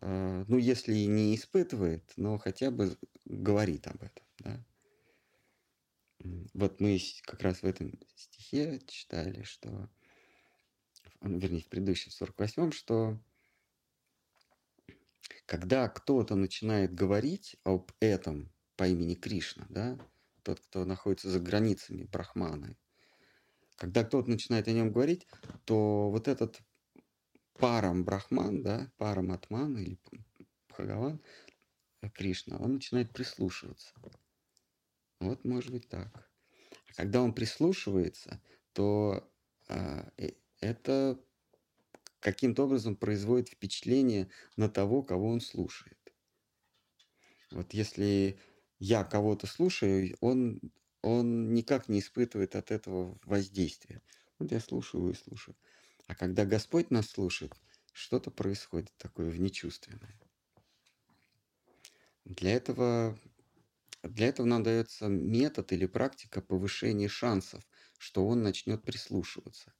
э, ну, если и не испытывает, но хотя бы говорит об этом. Да? Вот мы как раз в этом стихе читали, что, вернее, в предыдущем 48-м, что когда кто-то начинает говорить об этом по имени Кришна, да, тот, кто находится за границами Брахманы, когда кто-то начинает о нем говорить, то вот этот парам Брахман, да, парам Атман или Бхагаван, Кришна, он начинает прислушиваться. Вот может быть так. А когда он прислушивается, то а, э, это каким-то образом производит впечатление на того, кого он слушает. Вот если я кого-то слушаю, он он никак не испытывает от этого воздействия. Вот я слушаю и слушаю. А когда Господь нас слушает, что-то происходит такое внечувственное. Для этого, для этого нам дается метод или практика повышения шансов, что он начнет прислушиваться.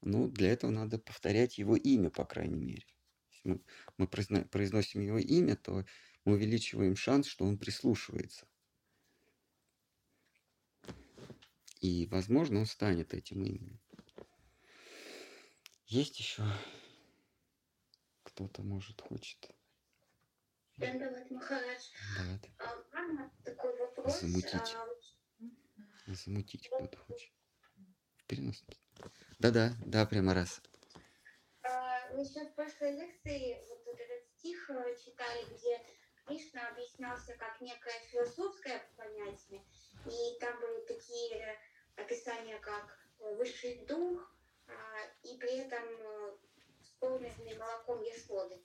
Ну, для этого надо повторять его имя, по крайней мере. Если мы, мы произносим его имя, то мы увеличиваем шанс, что он прислушивается. И, возможно, он станет этим именем. Есть еще кто-то, может, хочет. Дандават Махарадж. А, такой вопрос. Замутить. А, Замутить кто-то хочет. В переносном. Да-да, да, прямо раз. а, мы сейчас в прошлой лекции вот этот стих э, читали, где Кришна объяснялся как некое философское понятие, и там были такие описание как э, высший дух, а, и при этом э, с молоком Ешоды.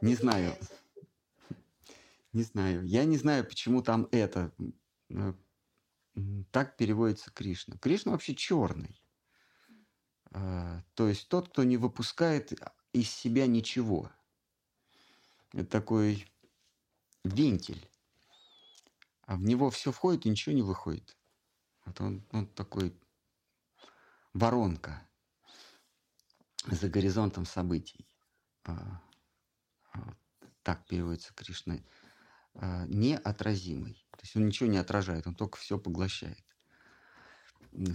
Ну, не знаю. Не знаю. Я не знаю, почему там это э, так переводится Кришна. Кришна вообще черный. А, то есть тот, кто не выпускает из себя ничего. Это такой вентиль. А в него все входит и ничего не выходит. Вот он, он такой воронка за горизонтом событий. А, а, так переводится Кришна. А, неотразимый. То есть он ничего не отражает, он только все поглощает.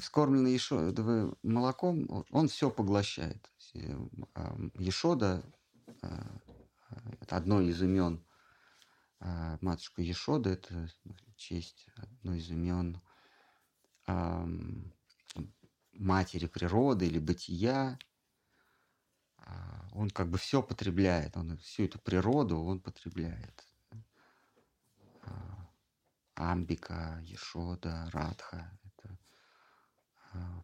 Вскормленный Ешодовым молоком он все поглощает. Ешода – это одно из имен матушка Ешода, это честь одно из имен матери природы или бытия, а, он как бы все потребляет, он всю эту природу он потребляет. А, Амбика, Ешода, Радха, это а,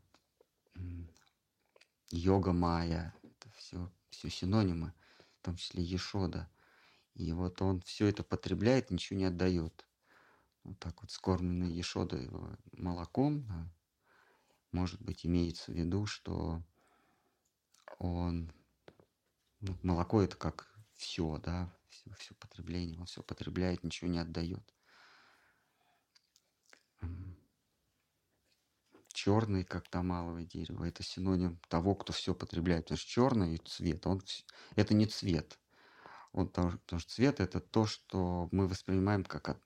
йога майя, это все, все синонимы, в том числе Ешода. И вот он все это потребляет, ничего не отдает вот так вот скормленный Ешодой молоком, да, может быть, имеется в виду, что он, ну, молоко это как все, да, все, все потребление, он все потребляет, ничего не отдает. Черный, как тамаловое дерево, это синоним того, кто все потребляет. Потому что черный цвет, он, это не цвет. Он, потому, что цвет это то, что мы воспринимаем как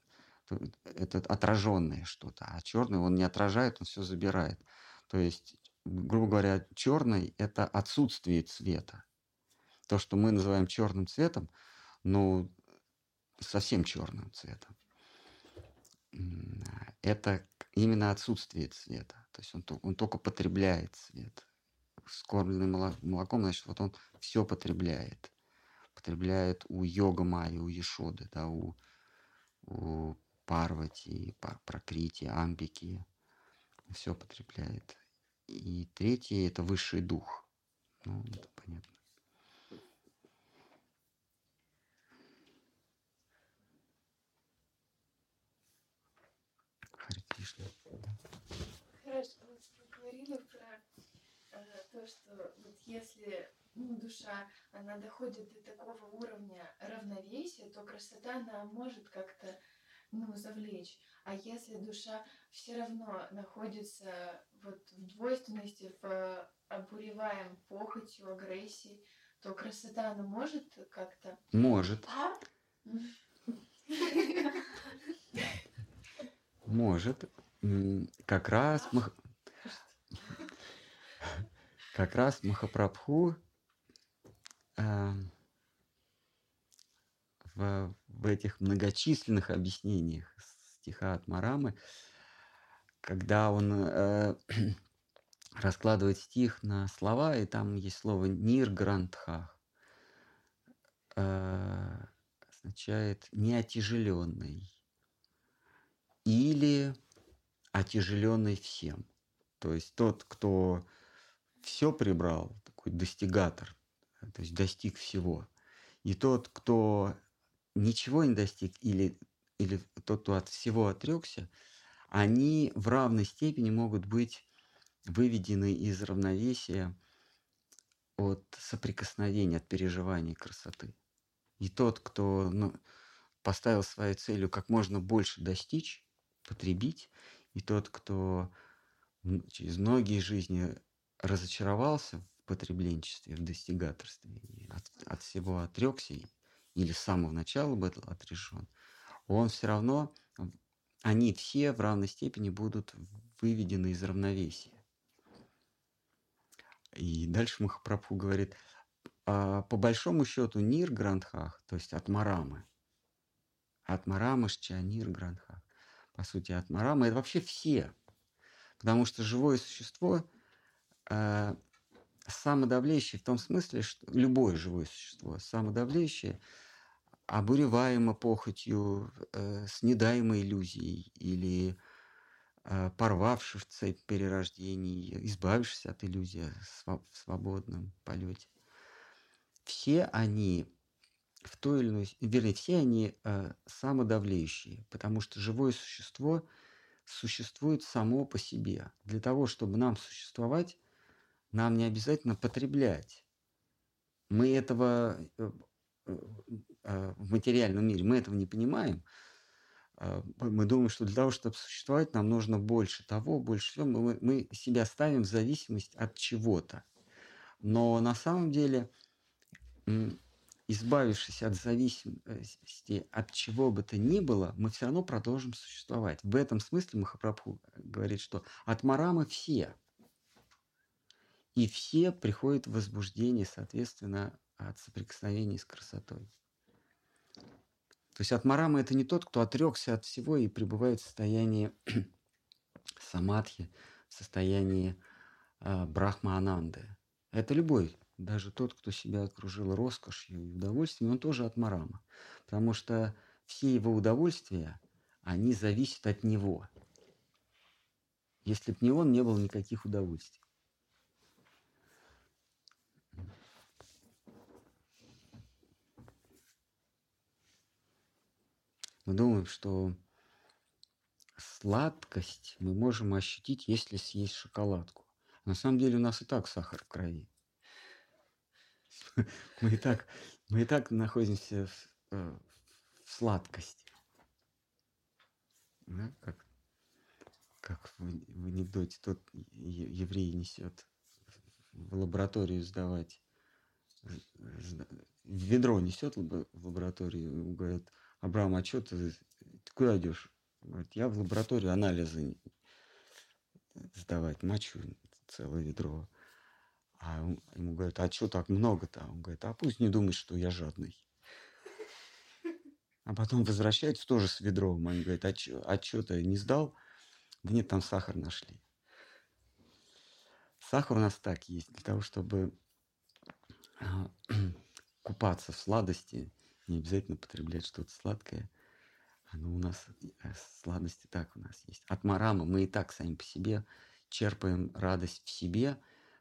это отраженное что-то, а черный он не отражает, он все забирает. То есть, грубо говоря, черный это отсутствие цвета. То, что мы называем черным цветом, ну, совсем черным цветом. Это именно отсутствие цвета. То есть он, он только потребляет цвет. Скормленный молоком, значит, вот он все потребляет. Потребляет у йога Майи, у Ешоды, да, у, у Парвати, Прокрити, Амбики. Все потребляет. И третье – это высший дух. Ну, это понятно. Кришна. Хорошо, вы говорили про э, то, что вот если ну, душа, она доходит до такого уровня равновесия, то красота, она может как-то ну, завлечь. А если душа все равно находится вот в двойственности, в обуреваем похотью, агрессией, то красота, она может как-то... Может. [laughs] Может. Как раз... Мах... Как раз Махапрабху э, в, в этих многочисленных объяснениях стиха от Марамы, когда он э, [clears throat] раскладывает стих на слова, и там есть слово «нир грантхах», э, означает «неотяжеленный» или «отяжеленный всем». То есть тот, кто все прибрал, такой достигатор, то есть достиг всего. И тот, кто ничего не достиг или, или тот, кто от всего отрекся, они в равной степени могут быть выведены из равновесия от соприкосновения, от переживания красоты. И тот, кто ну, поставил своей целью как можно больше достичь, потребить, и тот, кто через многие жизни разочаровался в потребленчестве, в достигаторстве, от, от всего отрекся, или с самого начала был отрешен, он все равно, они все в равной степени будут выведены из равновесия. И дальше Махапрабху говорит, а по большому счету Нир Грандхах, то есть от Марамы, от Марамы Шчанир Грандхах, по сути от Марамы, это вообще все. Потому что живое существо э, самодавлеющее в том смысле, что любое живое существо самодавлеющее, обуреваемо похотью, э, снедаемо иллюзией или Э, порвавшись в цепь перерождений, избавившись от иллюзии в свободном полете. Все они в той или иной, вернее, все они э, самодавлеющие, потому что живое существо существует само по себе. Для того, чтобы нам существовать, нам не обязательно потреблять. Мы этого э, э, э в материальном мире, мы этого не понимаем, а, мы думаем, что для того, чтобы существовать, нам нужно больше того, больше всего. Мы, мы себя ставим в зависимость от чего-то. Но на самом деле, избавившись от зависимости от чего бы то ни было, мы все равно продолжим существовать. В этом смысле Махапрабху говорит, что от Марамы все. И все приходят в возбуждение, соответственно, от соприкосновения с красотой. То есть Атмарама – это не тот, кто отрекся от всего и пребывает в состоянии [clears throat] самадхи, в состоянии э, брахма-ананды. Это любой, даже тот, кто себя окружил роскошью и удовольствием, он тоже Атмарама. Потому что все его удовольствия, они зависят от него. Если бы не он, не было никаких удовольствий. Мы думаем, что сладкость мы можем ощутить, если съесть шоколадку. На самом деле у нас и так сахар в крови. [laughs] Мы и так, мы и так находимся в, э, в сладкости. Да? Как, как в, в анекдоте тот еврей несет в лабораторию сдавать, ведро несет в лабораторию, говорит, Абрам, а что ты, ты куда идешь? Говорит, я в лабораторию анализы сдавать, мочу целое ведро. А ему говорят, а что так много-то? Он говорит, а пусть не думает, что я жадный. А потом возвращаются тоже с ведром. Они говорят, а что а чё ты не сдал? Да нет, там сахар нашли. Сахар у нас так есть, для того, чтобы а, [clears throat] купаться в сладости, не обязательно потреблять что-то сладкое. Оно у нас, э, сладости так у нас есть. От марама мы и так сами по себе черпаем радость в себе,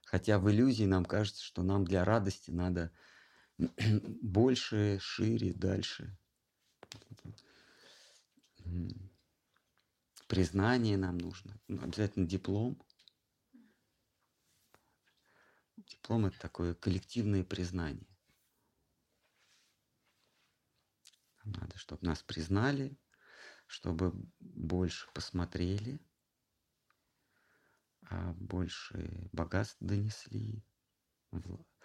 хотя в иллюзии нам кажется, что нам для радости надо [clears throat] больше, шире, дальше. Признание нам нужно. Ну, обязательно диплом. Диплом – это такое коллективное признание. Нам надо, чтобы нас признали, чтобы больше посмотрели, больше богатств донесли,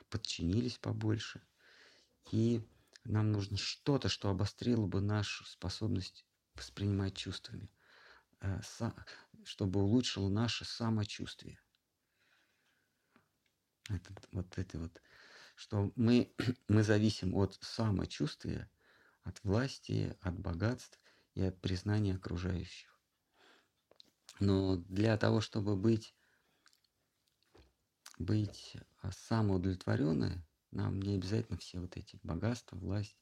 подчинились побольше. И нам нужно что-то, что обострило бы нашу способность воспринимать чувствами, э, чтобы улучшило наше самочувствие. Это, вот это вот, что мы, [clears throat] мы зависим от самочувствия, от власти, от богатств и от признания окружающих. Но для того, чтобы быть, быть а, самоудовлетворенной, нам не обязательно все вот эти богатства, власть,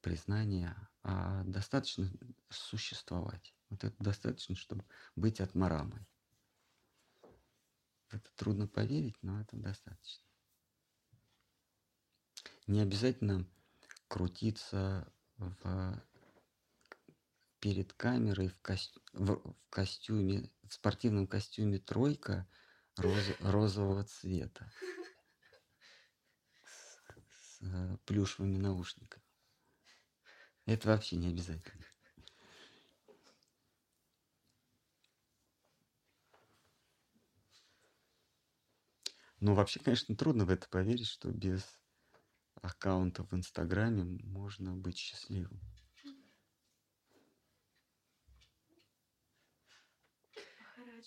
признание, а достаточно существовать. Вот это достаточно, чтобы быть отмарамой. Это трудно поверить, но это достаточно. Не обязательно крутиться в, перед камерой в, кост, в, в костюме, в спортивном костюме тройка роз, розового цвета с, с э, плюшевыми наушниками. Это вообще не обязательно. Ну, вообще, конечно, трудно в это поверить, что без аккаунта в Инстаграме можно быть счастливым. Махарадж,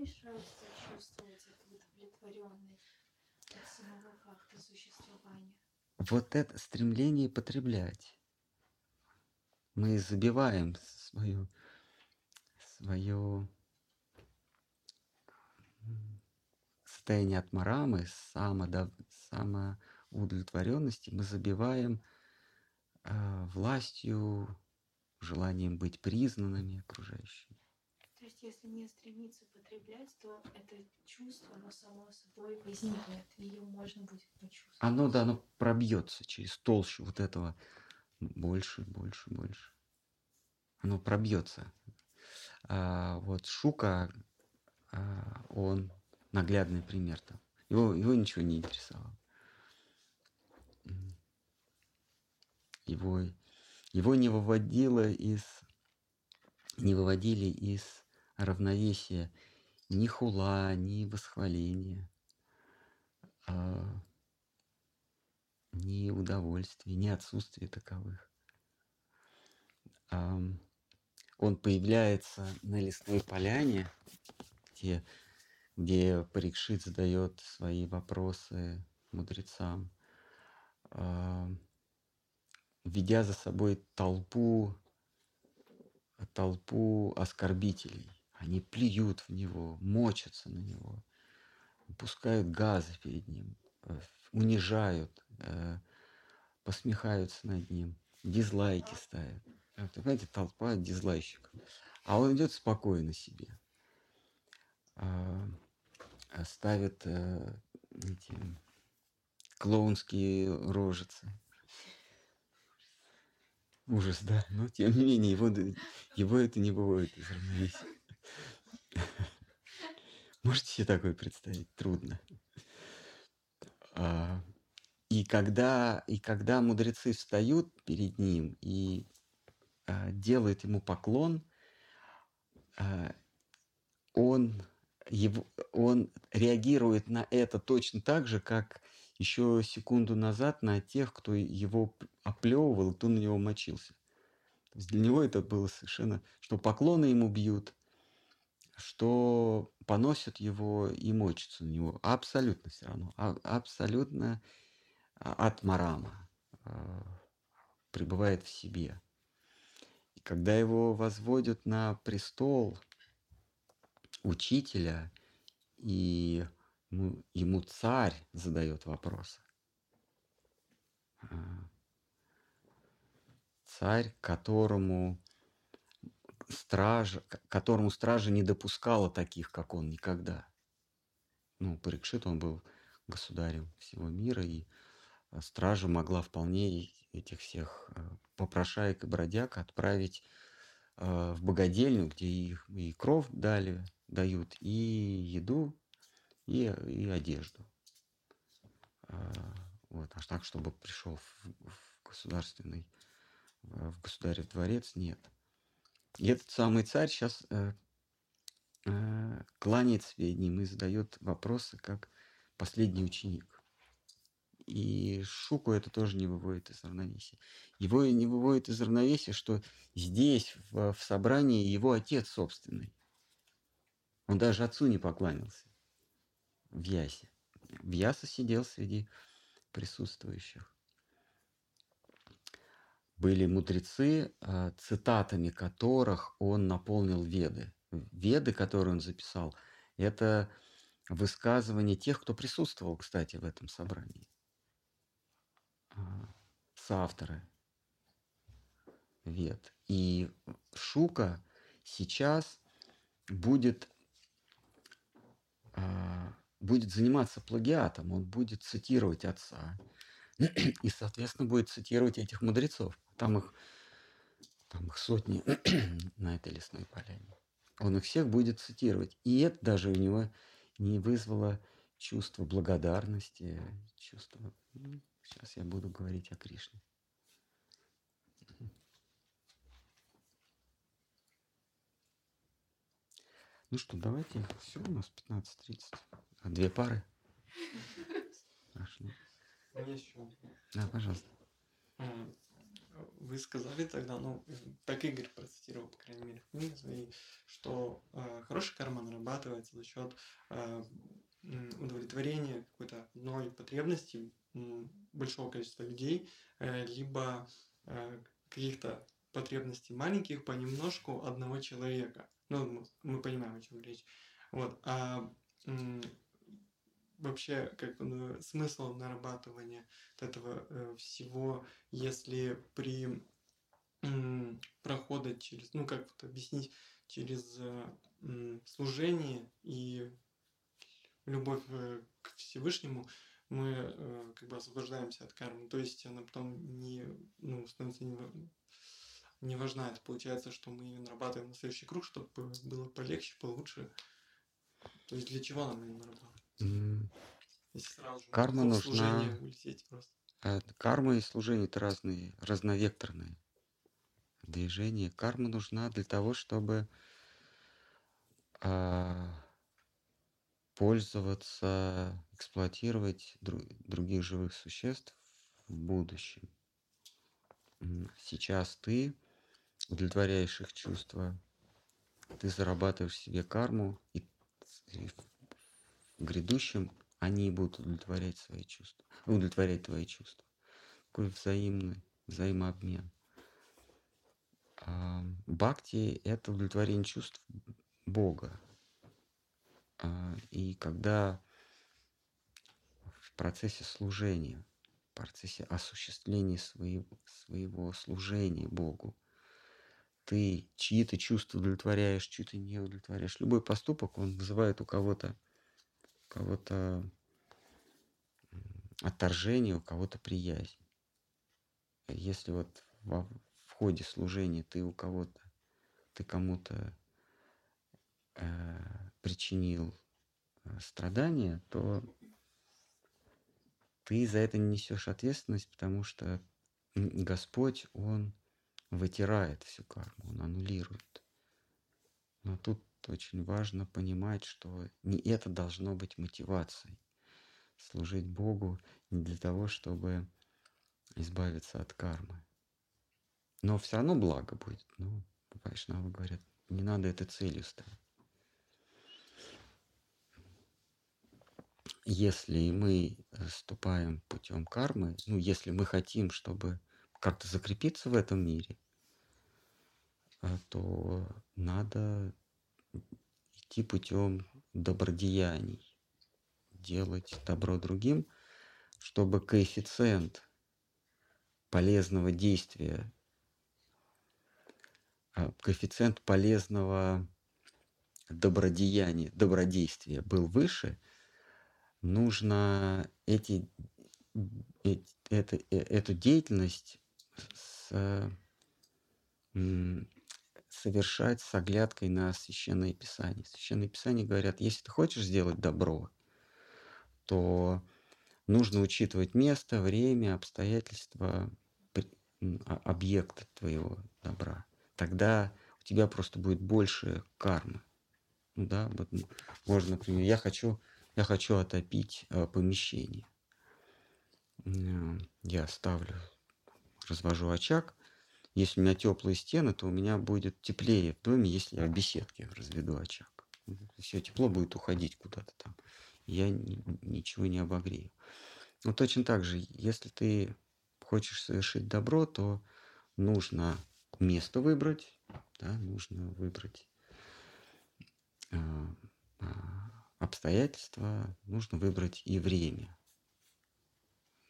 мешает чувствовать удовлетворенность от самого факта существования? Вот это стремление потреблять. Мы забиваем свою, свое состояние атмарамы, само, само, удовлетворенности мы забиваем э, властью, желанием быть признанными окружающими. Есть, если не стремиться потреблять, то это чувство, оно само собой возникнет, ее можно будет почувствовать. Оно, да, оно пробьется через толщу вот этого больше, больше, больше. Оно пробьется. А, вот Шука, а, он наглядный пример там. Его, его ничего не интересовало. его, его не выводило из, не выводили из равновесия ни хула, ни восхваления, а, ни удовольствия, ни отсутствия таковых. А, он появляется на лесной поляне, где, где Парикшит задает свои вопросы мудрецам. А, ведя за собой толпу, толпу оскорбителей. Они плюют в него, мочатся на него, пускают газы перед ним, э, унижают, э, посмехаются над ним, дизлайки ставят. Это, понимаете, толпа дизлайщиков. А он идет спокойно себе. А, ставит э, эти клоунские рожицы Ужас, да. Но тем не менее, его, его это не бывает из равновесия. [laughs] Можете себе такое представить? Трудно. А, и когда, и когда мудрецы встают перед ним и а, делают ему поклон, а, он, его, он реагирует на это точно так же, как еще секунду назад на тех, кто его оплевывал, кто на него мочился. То есть для него это было совершенно, что поклоны ему бьют, что поносят его и мочатся на него. Абсолютно все равно. А, абсолютно а, от марама а, пребывает в себе. когда его возводят на престол учителя, и ему, ему царь задает вопросы. А, царь, которому стража, которому стража не допускала таких, как он, никогда. Ну, Парикшит, он был государем всего мира, и а, стража могла вполне этих всех а, попрошаек и бродяг отправить в богадельню, где их и кровь дали, дают, и еду, и, и одежду. Вот, аж так, чтобы пришел в, в государственный, в государев дворец, нет. И этот самый царь сейчас э, э, кланяется перед ним и задает вопросы, как последний ученик. И Шуку это тоже не выводит из равновесия. Его не выводит из равновесия, что здесь, в, в собрании, его отец собственный. Он даже отцу не покланялся в Ясе. В Ясе сидел среди присутствующих были мудрецы, а, цитатами которых он наполнил веды. Веды, которые он записал, это высказывания тех, кто присутствовал, кстати, в этом собрании. А, соавторы вед. И Шука сейчас будет, а, будет заниматься плагиатом, он будет цитировать отца [clears throat] и, соответственно, будет цитировать этих мудрецов. Там их, там их сотни [clears throat] на этой лесной поляне. Он их всех будет цитировать. И это даже у него не вызвало чувство благодарности, чувство... Сейчас я буду говорить о Кришне. Ну что, давайте. Все, у нас 15.30. А две пары? [laughs] Еще. Да, пожалуйста вы сказали тогда, ну, так Игорь процитировал, по крайней мере, в книге своей, что э, хорошая карма нарабатывается за счет э, удовлетворения какой-то одной потребности большого количества людей, э, либо э, каких-то потребностей маленьких понемножку одного человека. Ну, мы, мы понимаем, о чем речь. Вот. А вообще как ну, смысл нарабатывания этого э, всего, если при э, прохода через, ну как вот объяснить, через э, служение и любовь э, к Всевышнему мы э, как бы освобождаемся от кармы. То есть она потом не, ну, становится не, не важна. Это получается, что мы ее нарабатываем на следующий круг, чтобы было полегче, получше. То есть для чего нам ее нарабатывать? Карма нужна. А, карма и служение это разные, разновекторные движения. Карма нужна для того, чтобы а, пользоваться, эксплуатировать дру, других живых существ в будущем. Сейчас ты удовлетворяешь их чувства, ты зарабатываешь себе карму, и, грядущем они будут удовлетворять свои чувства, удовлетворять твои чувства. Такой взаимный, взаимообмен. А, бхакти – это удовлетворение чувств Бога. А, и когда в процессе служения, в процессе осуществления своего, своего служения Богу, ты чьи-то чувства удовлетворяешь, чьи-то не удовлетворяешь. Любой поступок, он вызывает у кого-то кого-то отторжение, у кого-то приязнь. Если вот в, в ходе служения ты у кого-то, ты кому-то э, причинил э, страдания, то ты за это не несешь ответственность, потому что Господь, Он вытирает всю карму, Он аннулирует. Но тут очень важно понимать, что не это должно быть мотивацией. Служить Богу не для того, чтобы избавиться от кармы. Но все равно благо будет. Ну, Вайшнавы говорят, не надо это целью ставить. Если мы ступаем путем кармы, ну, если мы хотим, чтобы как-то закрепиться в этом мире, а, то надо идти путем добродеяний, делать добро другим, чтобы коэффициент полезного действия, а, коэффициент полезного добродеяния, добродействия был выше, нужно эти, эти, это, э, эту деятельность с, совершать с оглядкой на Священное Писание. Священное Писание говорят, если ты хочешь сделать добро, то нужно учитывать место, время, обстоятельства, а, объекта твоего добра. Тогда у тебя просто будет больше кармы. Ну да, вот можно, например, я хочу, я хочу отопить э, помещение. Я ставлю, развожу очаг, если у меня теплые стены, то у меня будет теплее в доме, если я в беседке разведу очаг. Все тепло будет уходить куда-то там. Я ничего не обогрею. Ну, точно так же, если ты хочешь совершить добро, то нужно место выбрать, да, нужно выбрать э, э, обстоятельства, нужно выбрать и время.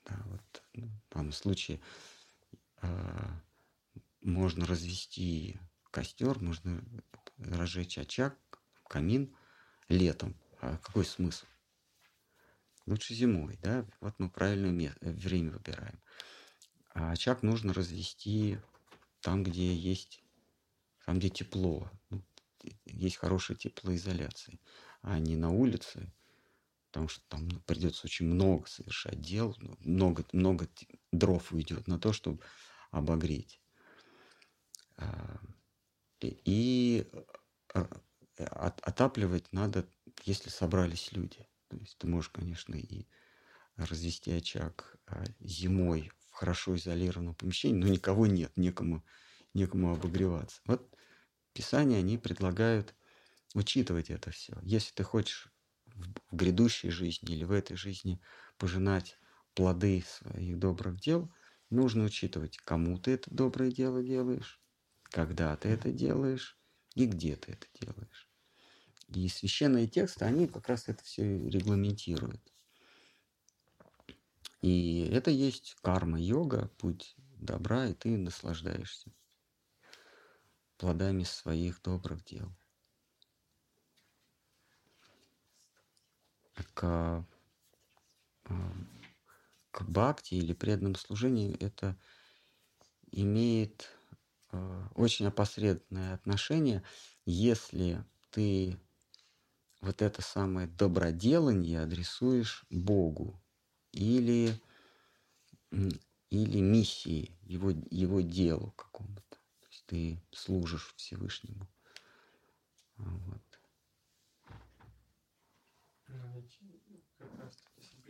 Да, вот, ну, в данном случае э, можно развести костер, можно разжечь очаг, камин летом. А какой смысл? Лучше зимой, да? Вот мы правильное время выбираем. А очаг нужно развести там, где есть, там, где тепло. Ну, есть хорошая теплоизоляция. А не на улице, потому что там ну, придется очень много совершать дел, ну, много, много дров уйдет на то, чтобы обогреть. А, и а, отапливать надо, если собрались люди. То есть ты можешь, конечно, и развести очаг зимой в хорошо изолированном помещении, но никого нет, некому, некому обогреваться. Вот Писания, они предлагают учитывать это все. Если ты хочешь в грядущей жизни или в этой жизни пожинать плоды своих добрых дел, нужно учитывать, кому ты это доброе дело делаешь, когда ты это делаешь и где ты это делаешь. И священные тексты, они как раз это все регламентируют. И это есть карма-йога, путь добра, и ты наслаждаешься плодами своих добрых дел. К, а, к бхакти или преданному служению это имеет очень опосредованное отношение, если ты вот это самое доброделание адресуешь Богу или, или миссии, его, его делу какому-то. То есть ты служишь Всевышнему. Вот.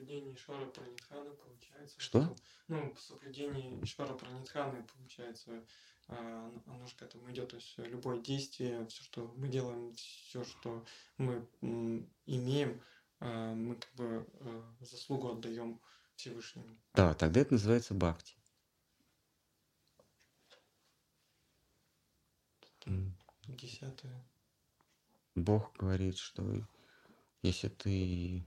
Соблюдение Ишвара Пранитханы получается. Что? что ну, соблюдение Ишвара Пранитханы получается а, оно же к этому идет. То есть любое действие, все, что мы делаем, все, что мы имеем, а, мы как бы а, заслугу отдаем Всевышнему. Да, тогда это называется бхакти. Десятое. Бог говорит, что если ты,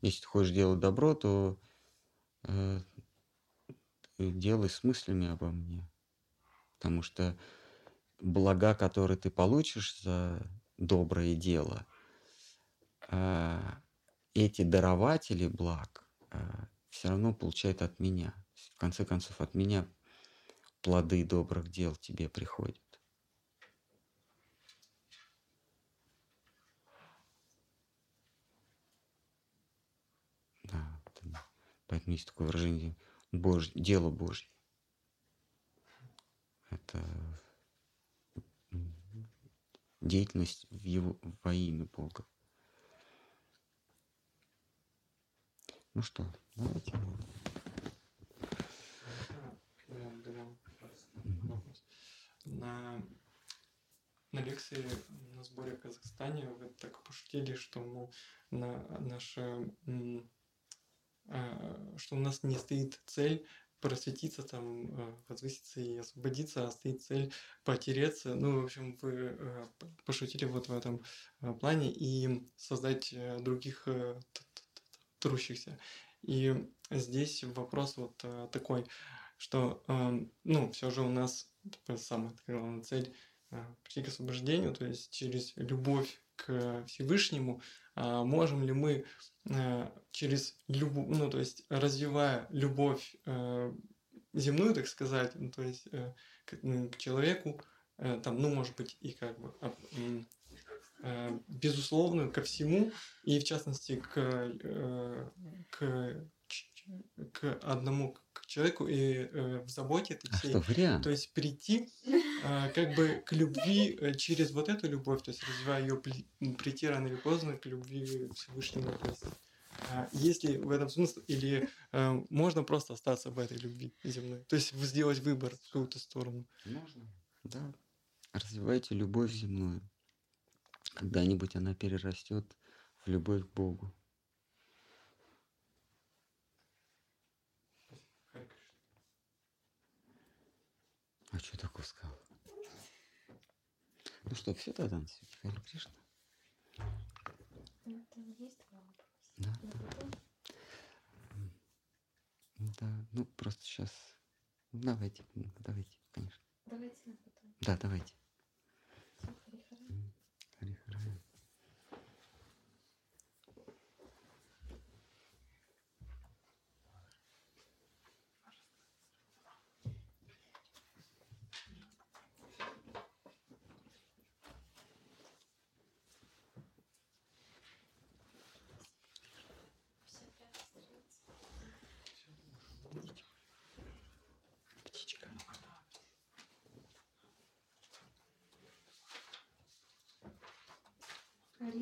если ты хочешь делать добро, то делай с мыслями обо мне. Потому что блага, которые ты получишь за доброе дело, а, эти дарователи благ а, все равно получают от меня. В конце концов, от меня плоды добрых дел тебе приходят. Да, поэтому есть такое выражение – Божь, дело Божье. Это деятельность в его, во имя Бога. Ну что, давайте. На, на лекции на сборе в Казахстане вы так пошутили, что мол, на, наша что у нас не стоит цель просветиться, там, э, возвыситься и освободиться, а стоит цель потереться. Ну, в общем, вы п- пошутили вот в этом плане и создать э, других э, трущихся. И здесь вопрос вот такой, что, ну, все же у нас такая самая главная цель прийти к освобождению, то есть через любовь к Всевышнему, а можем ли мы э, через любовь, ну, то есть развивая любовь э, земную, так сказать, ну, то есть э, к, человеку, э, там, ну, может быть, и как бы а, э, безусловную ко всему, и в частности к, э, к, к одному к человеку и э, в заботе этой А всей. что, то есть прийти [laughs] как бы к любви э, через вот эту любовь, то есть развивая ее прийти рано или поздно к любви к Всевышнему. А, есть ли в этом смысл, или э, можно просто остаться в этой любви земной? То есть сделать выбор в какую-то сторону. Можно. Да. Развивайте любовь земную. Когда-нибудь она перерастет в любовь к Богу. А что такое сказал? Ну что, все тогда на свете? Харе Кришна? Ну, там есть два вопроса. Да, да. Да, ну просто сейчас. Давайте, м, давайте, конечно. давайте на потом. Да, давайте. Всё, Хари-Хара. М,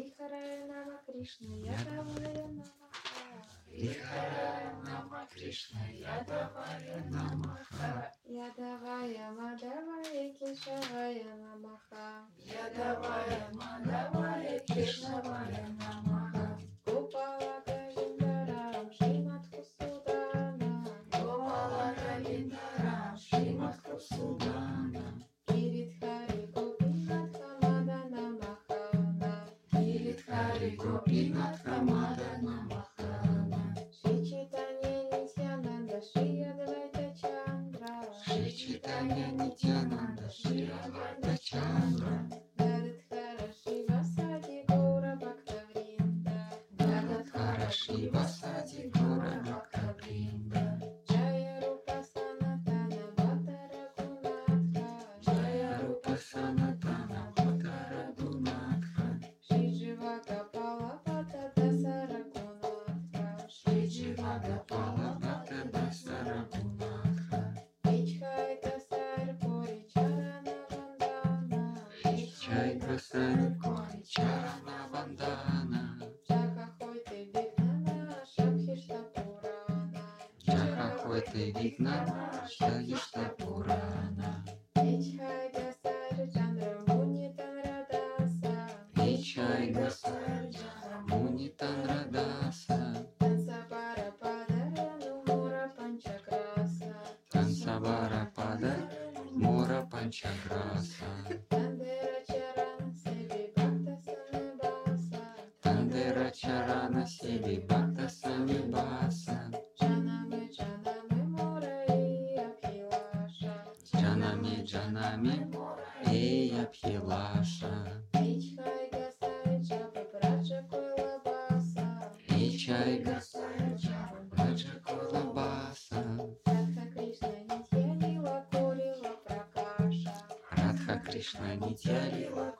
Харихарая Нама Кришна, Ядавая Намаха. Харихарая Нама Кришна, Ядавая Намаха. Ядавая Мадавая Кешавая Намаха. Ядавая Мадавая Кешавая Намаха. Гопала Говиндарам Шримат Кусудана. Гопала Говиндарам Шримат Кусудана. Бхата Даса Рагунатха. Ичхай Дасар Пури Чарана Вандана. Ичай Гасари Кори Чарана Вандана. Джака Хойте Вигнана Шабхишта Пурана. Джаха Хойте Вигнана Шагишта Пурана. Джанами Джанами Эй Абхилаша. Ичхай Гасай Джаба Браджа Кулабаса. Радха Кришна Нитья Лила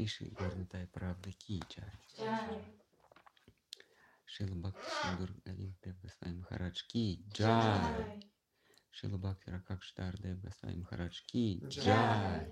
Тише, горнитай правда Кіча. Шилбак Синдур Олимпия Басвай Махарадж Ки Джай. Шилбак Ракакштар Дев Басвай Махарадж Ки Джай.